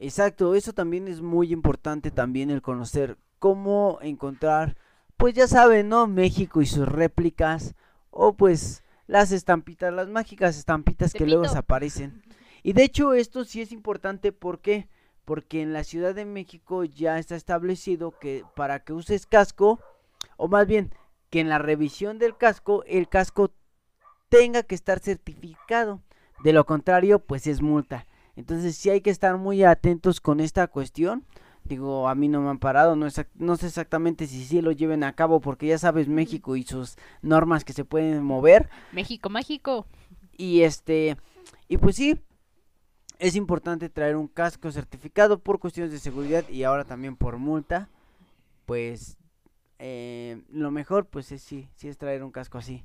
Exacto, eso también es muy importante también el conocer cómo encontrar, pues ya saben, ¿no? México y sus réplicas o pues las estampitas, las mágicas estampitas que luego aparecen. Y de hecho esto sí es importante, ¿por qué? Porque en la Ciudad de México ya está establecido que para que uses casco, o más bien que en la revisión del casco, el casco tenga que estar certificado. De lo contrario, pues es multa. Entonces sí hay que estar muy atentos con esta cuestión. Digo, a mí no me han parado, no, no sé exactamente si sí lo lleven a cabo porque ya sabes México y sus normas que se pueden mover. México, México. Y este, y pues sí, es importante traer un casco certificado por cuestiones de seguridad y ahora también por multa. Pues eh, lo mejor pues es sí, sí es traer un casco así.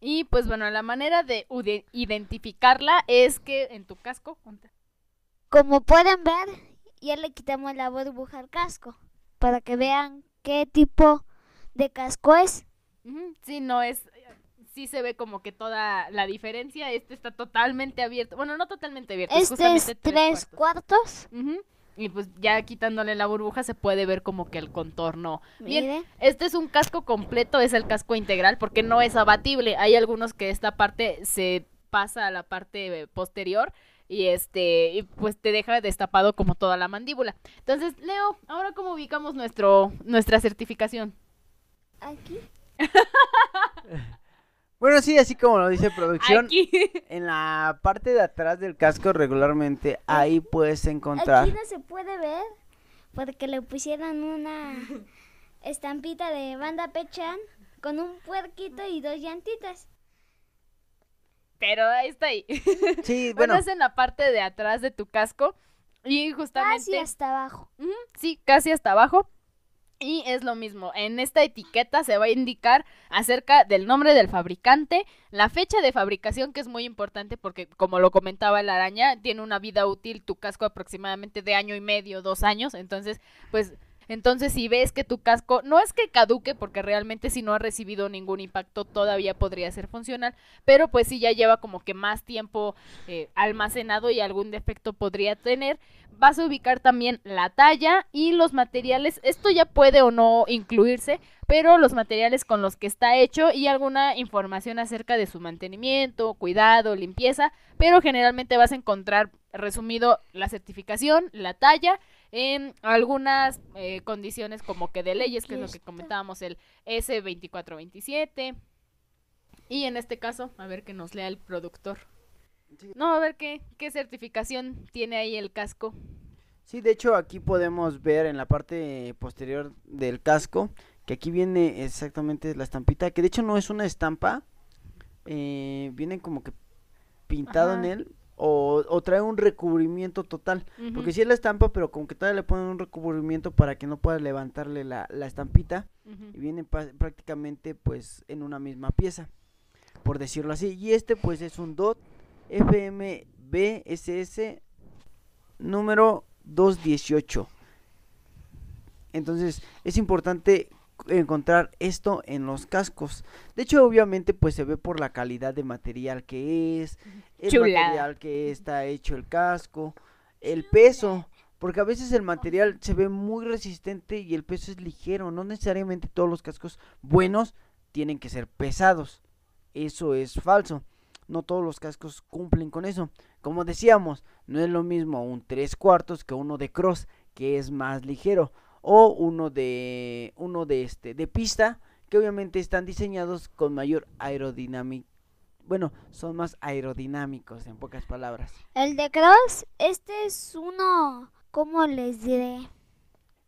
Y pues bueno, la manera de ude- identificarla es que en tu casco... Como pueden ver, ya le quitamos la burbuja al casco para que vean qué tipo de casco es. Sí, no es. Sí se ve como que toda la diferencia. Este está totalmente abierto. Bueno, no totalmente abierto. es Este es justamente tres cuartos. Ujú, Y pues ya quitándole la burbuja se puede ver como que el contorno. Bien, Mire. este es un casco completo, es el casco integral porque no es abatible. Hay algunos que esta parte se pasa a la parte posterior y este y pues te deja destapado como toda la mandíbula. Entonces, Leo, ahora cómo ubicamos nuestro nuestra certificación? Aquí. Bueno, sí, así como lo dice producción, Aquí. en la parte de atrás del casco regularmente ahí puedes encontrar. Aquí no se puede ver porque le pusieron una estampita de banda Pechan con un puerquito y dos llantitas. Pero ahí está ahí. Sí, Bueno, bueno, es en la parte de atrás de tu casco. Y justamente. Casi hasta abajo. Sí, casi hasta abajo. Y es lo mismo, en esta etiqueta se va a indicar acerca del nombre del fabricante, la fecha de fabricación que es muy importante porque como lo comentaba la araña, tiene una vida útil tu casco aproximadamente de año y medio, dos años, entonces pues entonces si ves que tu casco no es que caduque porque realmente si no ha recibido ningún impacto todavía podría ser funcional, pero pues si ya lleva como que más tiempo eh, almacenado y algún defecto podría tener, vas a ubicar también la talla y los materiales. Esto ya puede o no incluirse, pero los materiales con los que está hecho y alguna información acerca de su mantenimiento, cuidado, limpieza, pero generalmente vas a encontrar resumido la certificación, la talla, en algunas eh, condiciones como que de leyes, que es lo que comentábamos, el S2427. Y en este caso, a ver que nos lea el productor. No, a ver qué, qué certificación tiene ahí el casco. sí, de hecho aquí podemos ver en la parte posterior del casco que aquí viene exactamente la estampita, que de hecho no es una estampa, eh, viene como que pintado en él o, o trae un recubrimiento total. Porque sí es la estampa, pero como que todavía le ponen un recubrimiento para que no pueda levantarle la, la estampita. Y viene pa- prácticamente pues en una misma pieza, por decirlo así. Y este pues es un DOT FMBSS número 218. Entonces es importante encontrar esto en los cascos. De hecho, obviamente, pues se ve por la calidad de material que es, el material que está hecho el casco, el peso, porque a veces el material se ve muy resistente y el peso es ligero. No necesariamente todos los cascos buenos tienen que ser pesados. Eso es falso. No todos los cascos cumplen con eso. Como decíamos, no es lo mismo un 3 cuartos que uno de cross, que es más ligero o uno de uno de este de pista que obviamente están diseñados con mayor aerodinámica bueno son más aerodinámicos en pocas palabras El de Cross, este es uno, ¿cómo les diré?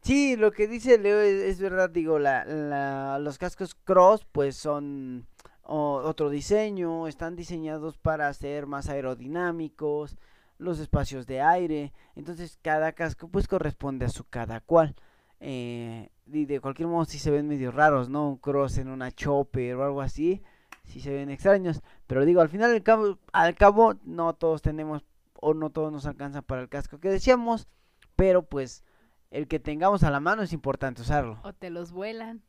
sí lo que dice Leo es, es verdad digo la, la- los cascos cross pues son o- otro diseño están diseñados para ser más aerodinámicos los espacios de aire entonces cada casco pues corresponde a su cada cual eh, y de cualquier modo sí se ven medio raros, ¿no? Un cross en una chopper o algo así, sí se ven extraños. Pero digo, al final al cabo, al cabo no todos tenemos o no todos nos alcanzan para el casco que decíamos, pero pues el que tengamos a la mano es importante usarlo. O te los vuelan.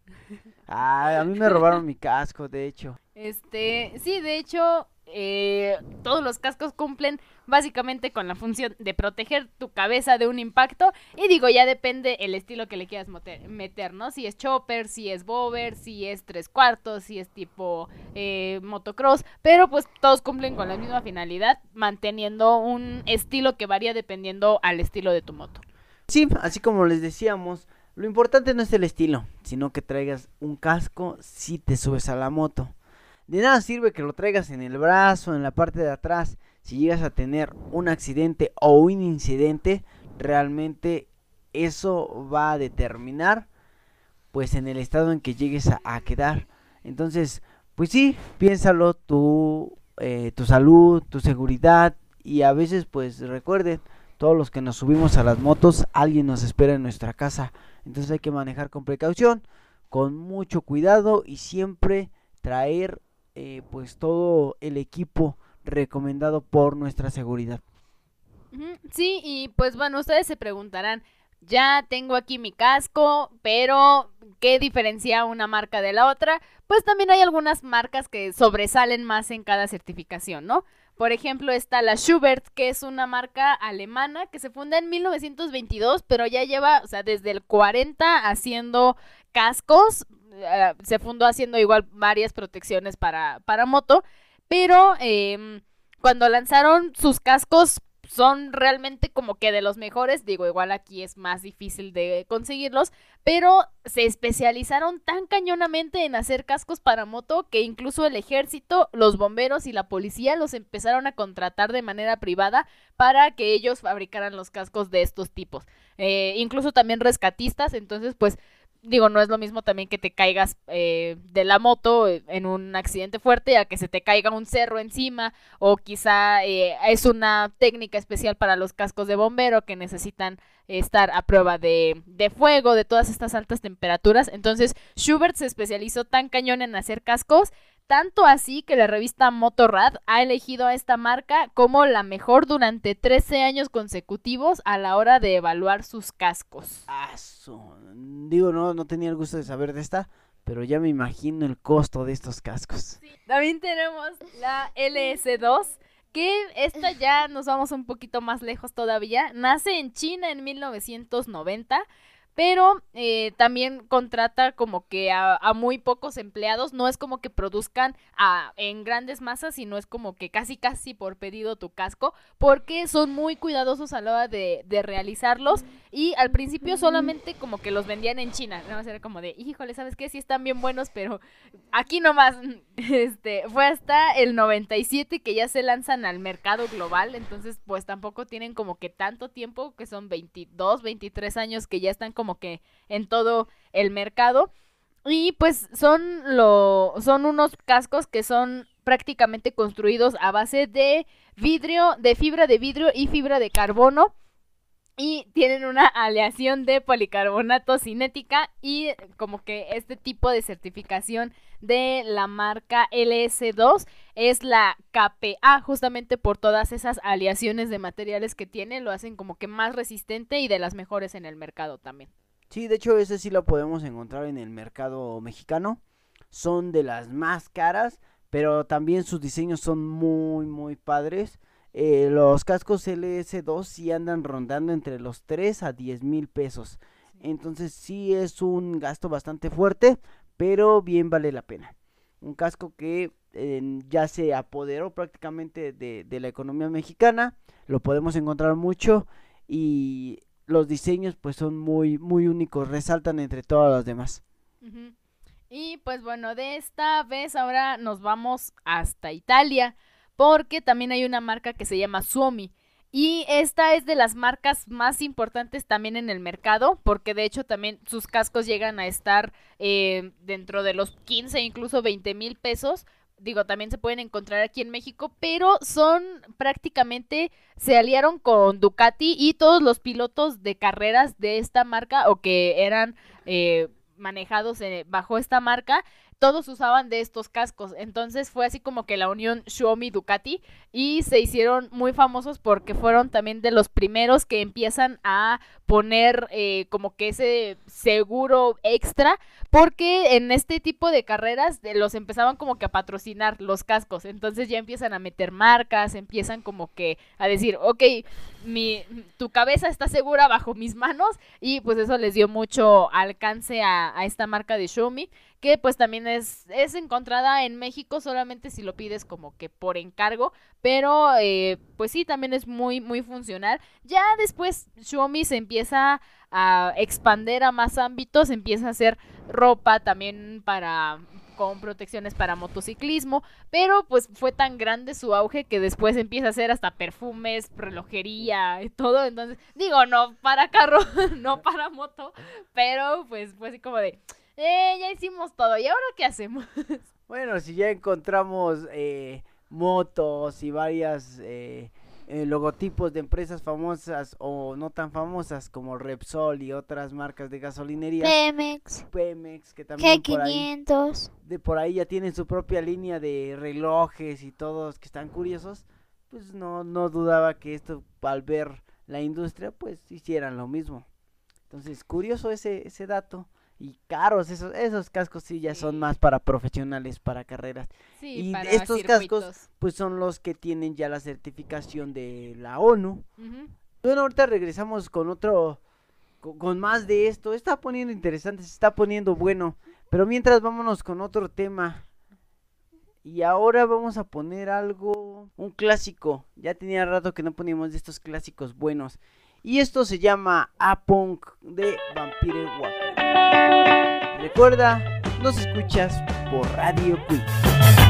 Ah, a mí me robaron mi casco, de hecho. Este, sí, de hecho, eh, todos los cascos cumplen básicamente con la función de proteger tu cabeza de un impacto. Y digo, ya depende el estilo que le quieras meter, ¿no? Si es chopper, si es bober, si es tres cuartos, si es tipo eh, motocross. Pero pues todos cumplen con la misma finalidad, manteniendo un estilo que varía dependiendo al estilo de tu moto. Sí, así como les decíamos, lo importante no es el estilo, sino que traigas un casco si te subes a la moto. De nada sirve que lo traigas en el brazo, en la parte de atrás. Si llegas a tener un accidente o un incidente, realmente eso va a determinar pues en el estado en que llegues a, quedar. Entonces, pues sí, piénsalo, tu, eh, tu salud, tu seguridad y a veces pues recuerden, todos los que nos subimos a las motos, alguien nos espera en nuestra casa. Entonces hay que manejar con precaución, con mucho cuidado y siempre traer eh, pues todo el equipo recomendado por nuestra seguridad. Sí, y pues bueno, ustedes se preguntarán, ya tengo aquí mi casco, pero ¿qué diferencia una marca de la otra? Pues también hay algunas marcas que sobresalen más en cada certificación, ¿no? Por ejemplo, está la Schubert, que es una marca alemana que se funda en 1922, pero ya lleva, o sea, desde el 40 haciendo cascos, eh, se fundó haciendo igual varias protecciones para, para moto, pero em, cuando lanzaron sus cascos son realmente como que de los mejores, digo, igual aquí es más difícil de conseguirlos, pero se especializaron tan cañonamente en hacer cascos para moto que incluso el ejército, los bomberos y la policía los empezaron a contratar de manera privada para que ellos fabricaran los cascos de estos tipos. Eh, incluso también rescatistas, entonces pues digo, no es lo mismo también que te caigas eh, de la moto eh, en un accidente fuerte a que se te caiga un cerro encima o quizá eh, es una técnica especial para los cascos de bombero que necesitan estar a prueba de, de fuego, de todas estas altas temperaturas. Entonces, Schubert se especializó tan cañón en hacer cascos tanto así que la revista Motorrad ha elegido a esta marca como la mejor durante 13 años consecutivos a la hora de evaluar sus cascos. Ah, su- Digo, no, no tenía el gusto de saber de esta, pero ya me imagino el costo de estos cascos. También tenemos la LS2, que esta ya nos vamos un poquito más lejos todavía. Nace en China en 1990. Pero eh, también contrata como que a, muy pocos empleados. No es como que produzcan a- en grandes masas, sino es como que casi casi por pedido tu casco. Porque son muy cuidadosos a la hora de, de realizarlos. Y al principio solamente como que los vendían en China. Más era como de, híjole, ¿sabes qué? Sí están bien buenos, pero aquí nomás, este, fue hasta el 97 que ya se lanzan al mercado global, entonces pues tampoco tienen como que tanto tiempo, que son 22, 23 años que ya están como que en todo el mercado. Y pues son lo son unos cascos que son prácticamente construidos a base de vidrio, de fibra de vidrio y fibra de carbono y tienen una aleación de policarbonato cinética y como que este tipo de certificación de la marca LS2 es la KPA justamente por todas esas aleaciones de materiales que tiene lo hacen como que más resistente y de las mejores en el mercado también. Sí, de hecho, ese sí lo podemos encontrar en el mercado mexicano. Son de las más caras, pero también sus diseños son muy, muy padres. Eh, los cascos LS2 sí andan rondando entre los 3 a 10 mil pesos. Entonces sí es un gasto bastante fuerte, pero bien vale la pena. Un casco que eh, ya se apoderó prácticamente de, de la economía mexicana. Lo podemos encontrar mucho y los diseños pues son muy muy únicos, resaltan entre todos los demás. Y pues bueno, de esta vez ahora nos vamos hasta Italia, porque también hay una marca que se llama Suomi. Y esta es de las marcas más importantes también en el mercado, porque de hecho también sus cascos llegan a estar eh, dentro de los 15, incluso 20 mil pesos. Digo, también se pueden encontrar aquí en México, pero son prácticamente, se aliaron con Ducati y todos los pilotos de carreras de esta marca o que eran eh, manejados eh, bajo esta marca, todos usaban de estos cascos. Entonces fue así como que la unión Xiaomi Ducati y se hicieron muy famosos porque fueron también de los primeros que empiezan a poner eh, como que ese seguro extra porque en este tipo de carreras los empezaban como que a patrocinar los cascos. Entonces ya empiezan a meter marcas, empiezan como que a decir, ok, mi, tu cabeza está segura bajo mis manos y pues eso les dio mucho alcance a, a esta marca de Xiaomi que pues también es, es encontrada en México solamente si lo pides como que por encargo, pero eh, pues sí, también es muy, muy funcional. Ya después Xiaomi se empieza a expander a más ámbitos, empieza a hacer ropa también para con protecciones para motociclismo, pero pues fue tan grande su auge que después empieza a hacer hasta perfumes, relojería y todo, entonces digo, no para carro, no para moto, pero pues fue así como de, eh, ya hicimos todo, ¿y ahora qué hacemos? Bueno, si ya encontramos eh, motos y varias eh, eh, logotipos de empresas famosas o no tan famosas como Repsol y otras marcas de gasolinería, Pemex, Pemex, que también por ahí, G500. de por ahí ya tienen su propia línea de relojes y todos que están curiosos, pues no, no dudaba que esto al ver la industria pues hicieran lo mismo. Entonces, curioso ese, ese dato. Y caros, esos, esos cascos sí ya son más para profesionales, para carreras. Sí, y para estos circuitos. cascos pues son los que tienen ya la certificación de la ONU. Bueno, ahorita regresamos con otro, con, con más de esto. Está poniendo interesante, se está poniendo bueno. Pero mientras vámonos con otro tema. Y ahora vamos a poner algo, un clásico. Ya tenía rato que no poníamos de estos clásicos buenos. Y esto se llama A-Punk de Vampire Water. Recuerda, nos escuchas por Radio Quick.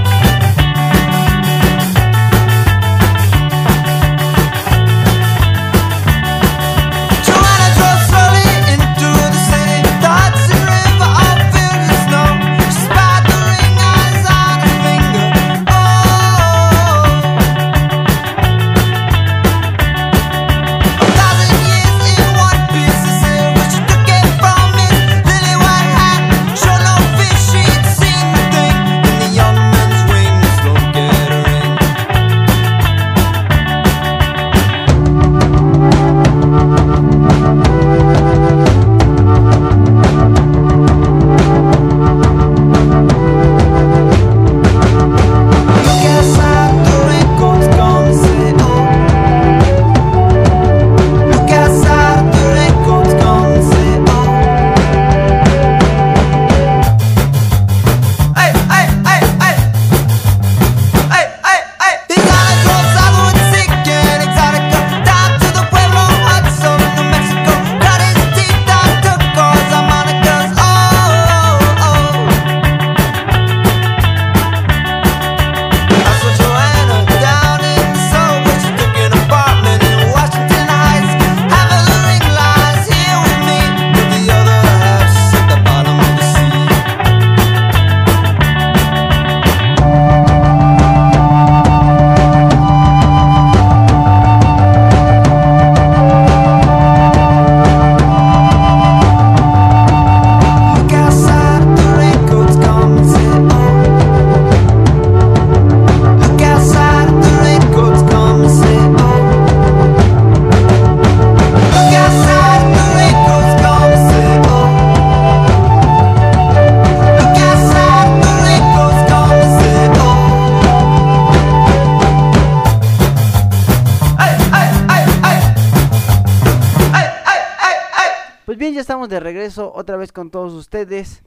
Estamos de regreso otra vez con todos ustedes.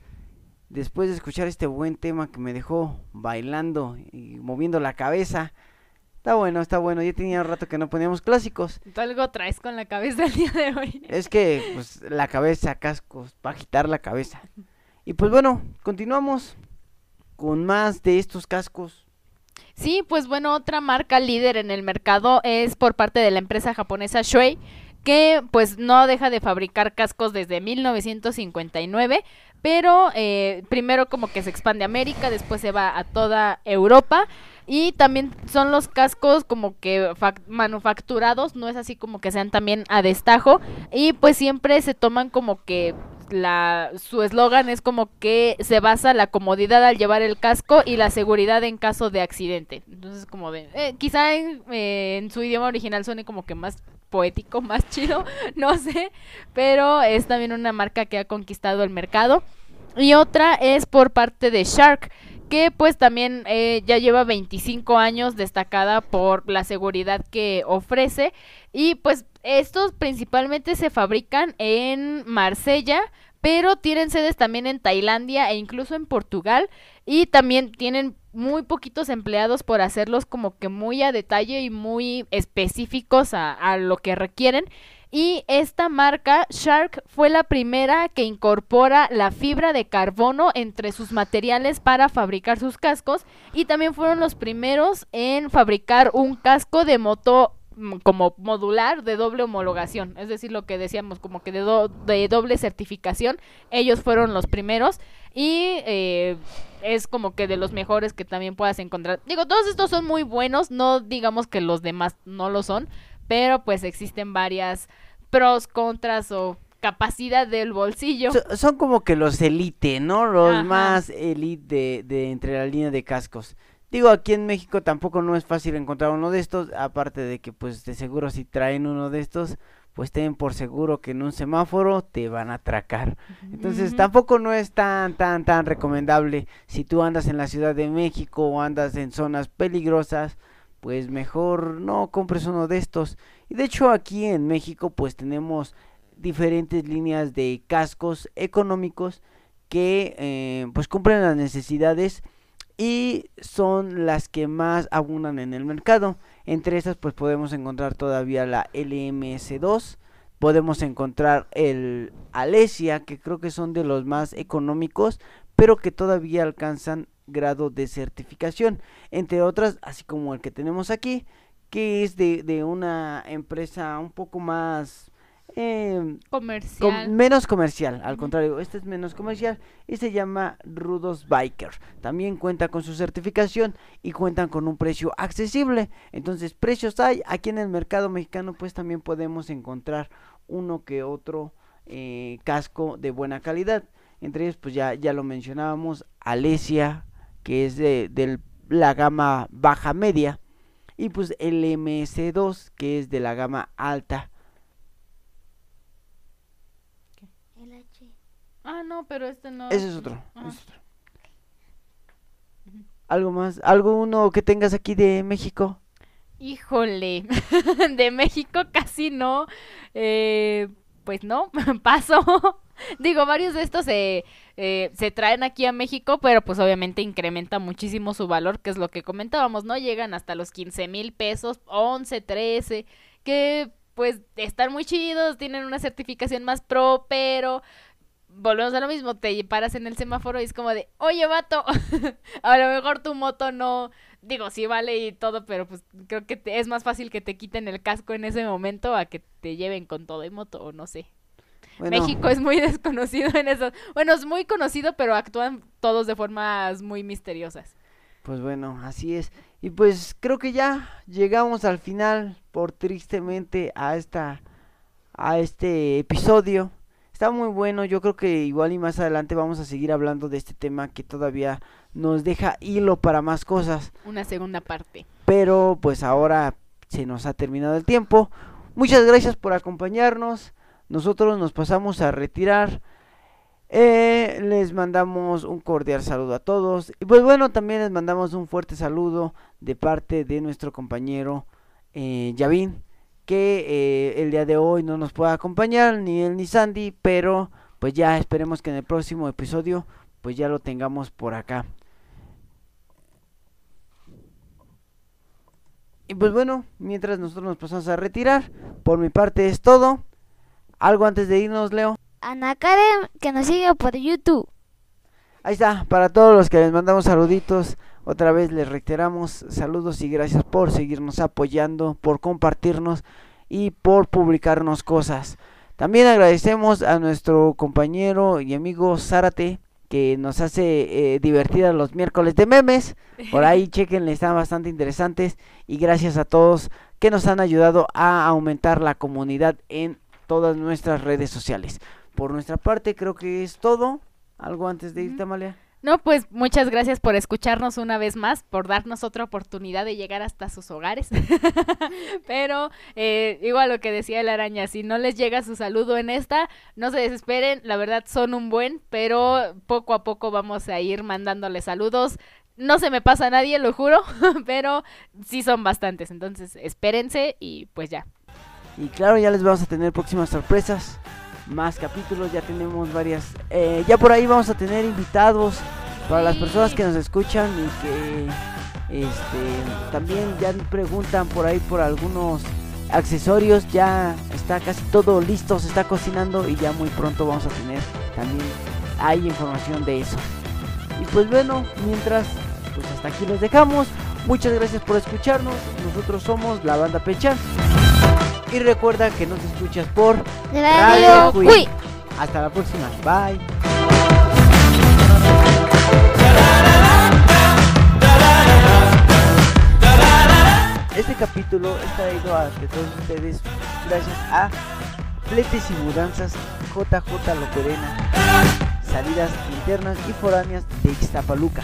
Después de escuchar este buen tema que me dejó bailando y moviendo la cabeza. Está bueno, está bueno. Ya tenía rato que no poníamos clásicos. ¿Tú algo traes con la cabeza el día de hoy? Es que, pues, la cabeza, cascos, para agitar la cabeza. Y pues bueno, continuamos con más de estos cascos. Sí, pues bueno, otra marca líder en el mercado es por parte de la empresa japonesa Shui, que pues no deja de fabricar cascos desde 1959, pero eh, primero como que se expande a América, después se va a toda Europa y también son los cascos como que fac- manufacturados, no es así como que sean también a destajo y pues siempre se toman como que la su eslogan es como que se basa la comodidad al llevar el casco y la seguridad en caso de accidente. Entonces como de eh, quizá eh, en su idioma original suene como que más poético, más chido, no sé, pero es también una marca que ha conquistado el mercado. Y otra es por parte de Shark, que pues también eh, ya lleva 25 años destacada por la seguridad que ofrece. Y pues estos principalmente se fabrican en Marsella, pero tienen sedes también en Tailandia e incluso en Portugal. Y también tienen muy poquitos empleados por hacerlos como que muy a detalle y muy específicos a, a lo que requieren. Y esta marca, Shark, fue la primera que incorpora la fibra de carbono entre sus materiales para fabricar sus cascos. Y también fueron los primeros en fabricar un casco de moto mm, como modular de doble homologación. Es decir, lo que decíamos, como que de, do- de doble certificación. Ellos fueron los primeros. Y eh, es como que de los mejores que también puedas encontrar. Digo, todos estos son muy buenos. No digamos que los demás no lo son. Pero pues existen varias pros, contras o capacidad del bolsillo. So- son como que los elite, ¿no? Los Ajá. más elite de, de entre la línea de cascos. Digo, aquí en México tampoco no es fácil encontrar uno de estos, aparte de que pues de seguro si traen uno de estos, pues ten por seguro que en un semáforo te van a atracar. Entonces tampoco no es tan, tan, tan recomendable si tú andas en la Ciudad de México o andas en zonas peligrosas, pues mejor no compres uno de estos. Y de hecho aquí en México pues tenemos diferentes líneas de cascos económicos que eh, pues cumplen las necesidades y son las que más abundan en el mercado. Entre estas pues podemos encontrar todavía la LMS2, podemos encontrar el Alesia, que creo que son de los más económicos, pero que todavía alcanzan grado de certificación, entre otras, así como el que tenemos aquí, que es de, de una empresa un poco más eh, Comercial. com- menos comercial, al contrario, este es menos comercial y se llama Rudos Biker. También cuenta con su certificación y cuentan con un precio accesible. Entonces, precios hay. Aquí en el mercado mexicano, pues también podemos encontrar uno que otro eh, casco de buena calidad. Entre ellos, pues ya, ya lo mencionábamos, Alesia, que es de, de la gama baja media. Y pues el MS2, que es de la gama alta. El H. Ah, no, pero este no. Ese es otro. Es otro. ¿Algo más? ¿Algo uno que tengas aquí de México? Híjole, de México casi no. Eh, pues no, paso. Digo, varios de estos se, eh, se traen aquí a México, pero pues obviamente incrementa muchísimo su valor, que es lo que comentábamos, ¿no? Llegan hasta los 15 mil pesos, 11, 13, que pues están muy chidos, tienen una certificación más pro, pero volvemos a lo mismo, te paras en el semáforo y es como de, oye, vato, a lo mejor tu moto no, digo, sí vale y todo, pero pues creo que te- es más fácil que te quiten el casco en ese momento a que te lleven con todo y moto, o no sé. Bueno, México es muy desconocido en eso. Bueno, es muy conocido, pero actúan todos de formas muy misteriosas. Pues bueno, así es. Y pues creo que ya llegamos al final, por tristemente, a esta a este episodio. Está muy bueno, yo creo que igual y más adelante vamos a seguir hablando de este tema que todavía nos deja hilo para más cosas. Una segunda parte. pero pues ahora se nos ha terminado el tiempo. Muchas gracias por acompañarnos. Nosotros nos pasamos a retirar. Eh, les mandamos un cordial saludo a todos. Y pues bueno, también les mandamos un fuerte saludo de parte de nuestro compañero eh, Yavin, que eh, el día de hoy no nos puede acompañar, ni él ni Sandy, pero pues ya esperemos que en el próximo episodio pues ya lo tengamos por acá. Y pues bueno, mientras nosotros nos pasamos a retirar, por mi parte es todo. Algo antes de irnos, Leo. Ana Karen, que nos sigue por YouTube. Ahí está, para todos los que les mandamos saluditos, otra vez les reiteramos saludos y gracias por seguirnos apoyando, por compartirnos y por publicarnos cosas. También agradecemos a nuestro compañero y amigo Zárate, que nos hace eh, divertidas los miércoles de memes. Por ahí chequenle, están bastante interesantes. Y gracias a todos que nos han ayudado a aumentar la comunidad en todas nuestras redes sociales. Por nuestra parte, creo que es todo. ¿Algo antes de irte, Amalia? No, pues muchas gracias por escucharnos una vez más, por darnos otra oportunidad de llegar hasta sus hogares. Pero eh, igual lo que decía la araña, si no les llega su saludo en esta, no se desesperen, la verdad son un buen, pero poco a poco vamos a ir mandándoles saludos. No se me pasa a nadie, lo juro, pero sí son bastantes, entonces espérense y pues ya. Y claro, ya les vamos a tener próximas sorpresas, más capítulos, ya tenemos varias. eh, ya por ahí vamos a tener invitados para las personas que nos escuchan y que este, también ya preguntan por ahí por algunos accesorios. Ya está casi todo listo, se está cocinando y ya muy pronto vamos a tener también hay información de eso. Y pues bueno, mientras, pues hasta aquí les dejamos. Muchas gracias por escucharnos. Nosotros somos la banda Pecha. Y recuerda que nos escuchas por Radio Queen. Queen. Hasta la próxima. Bye. Este capítulo es traído a que todos ustedes gracias a Fletes y Mudanzas JJ Loperena, salidas internas y foráneas de Ixtapaluca.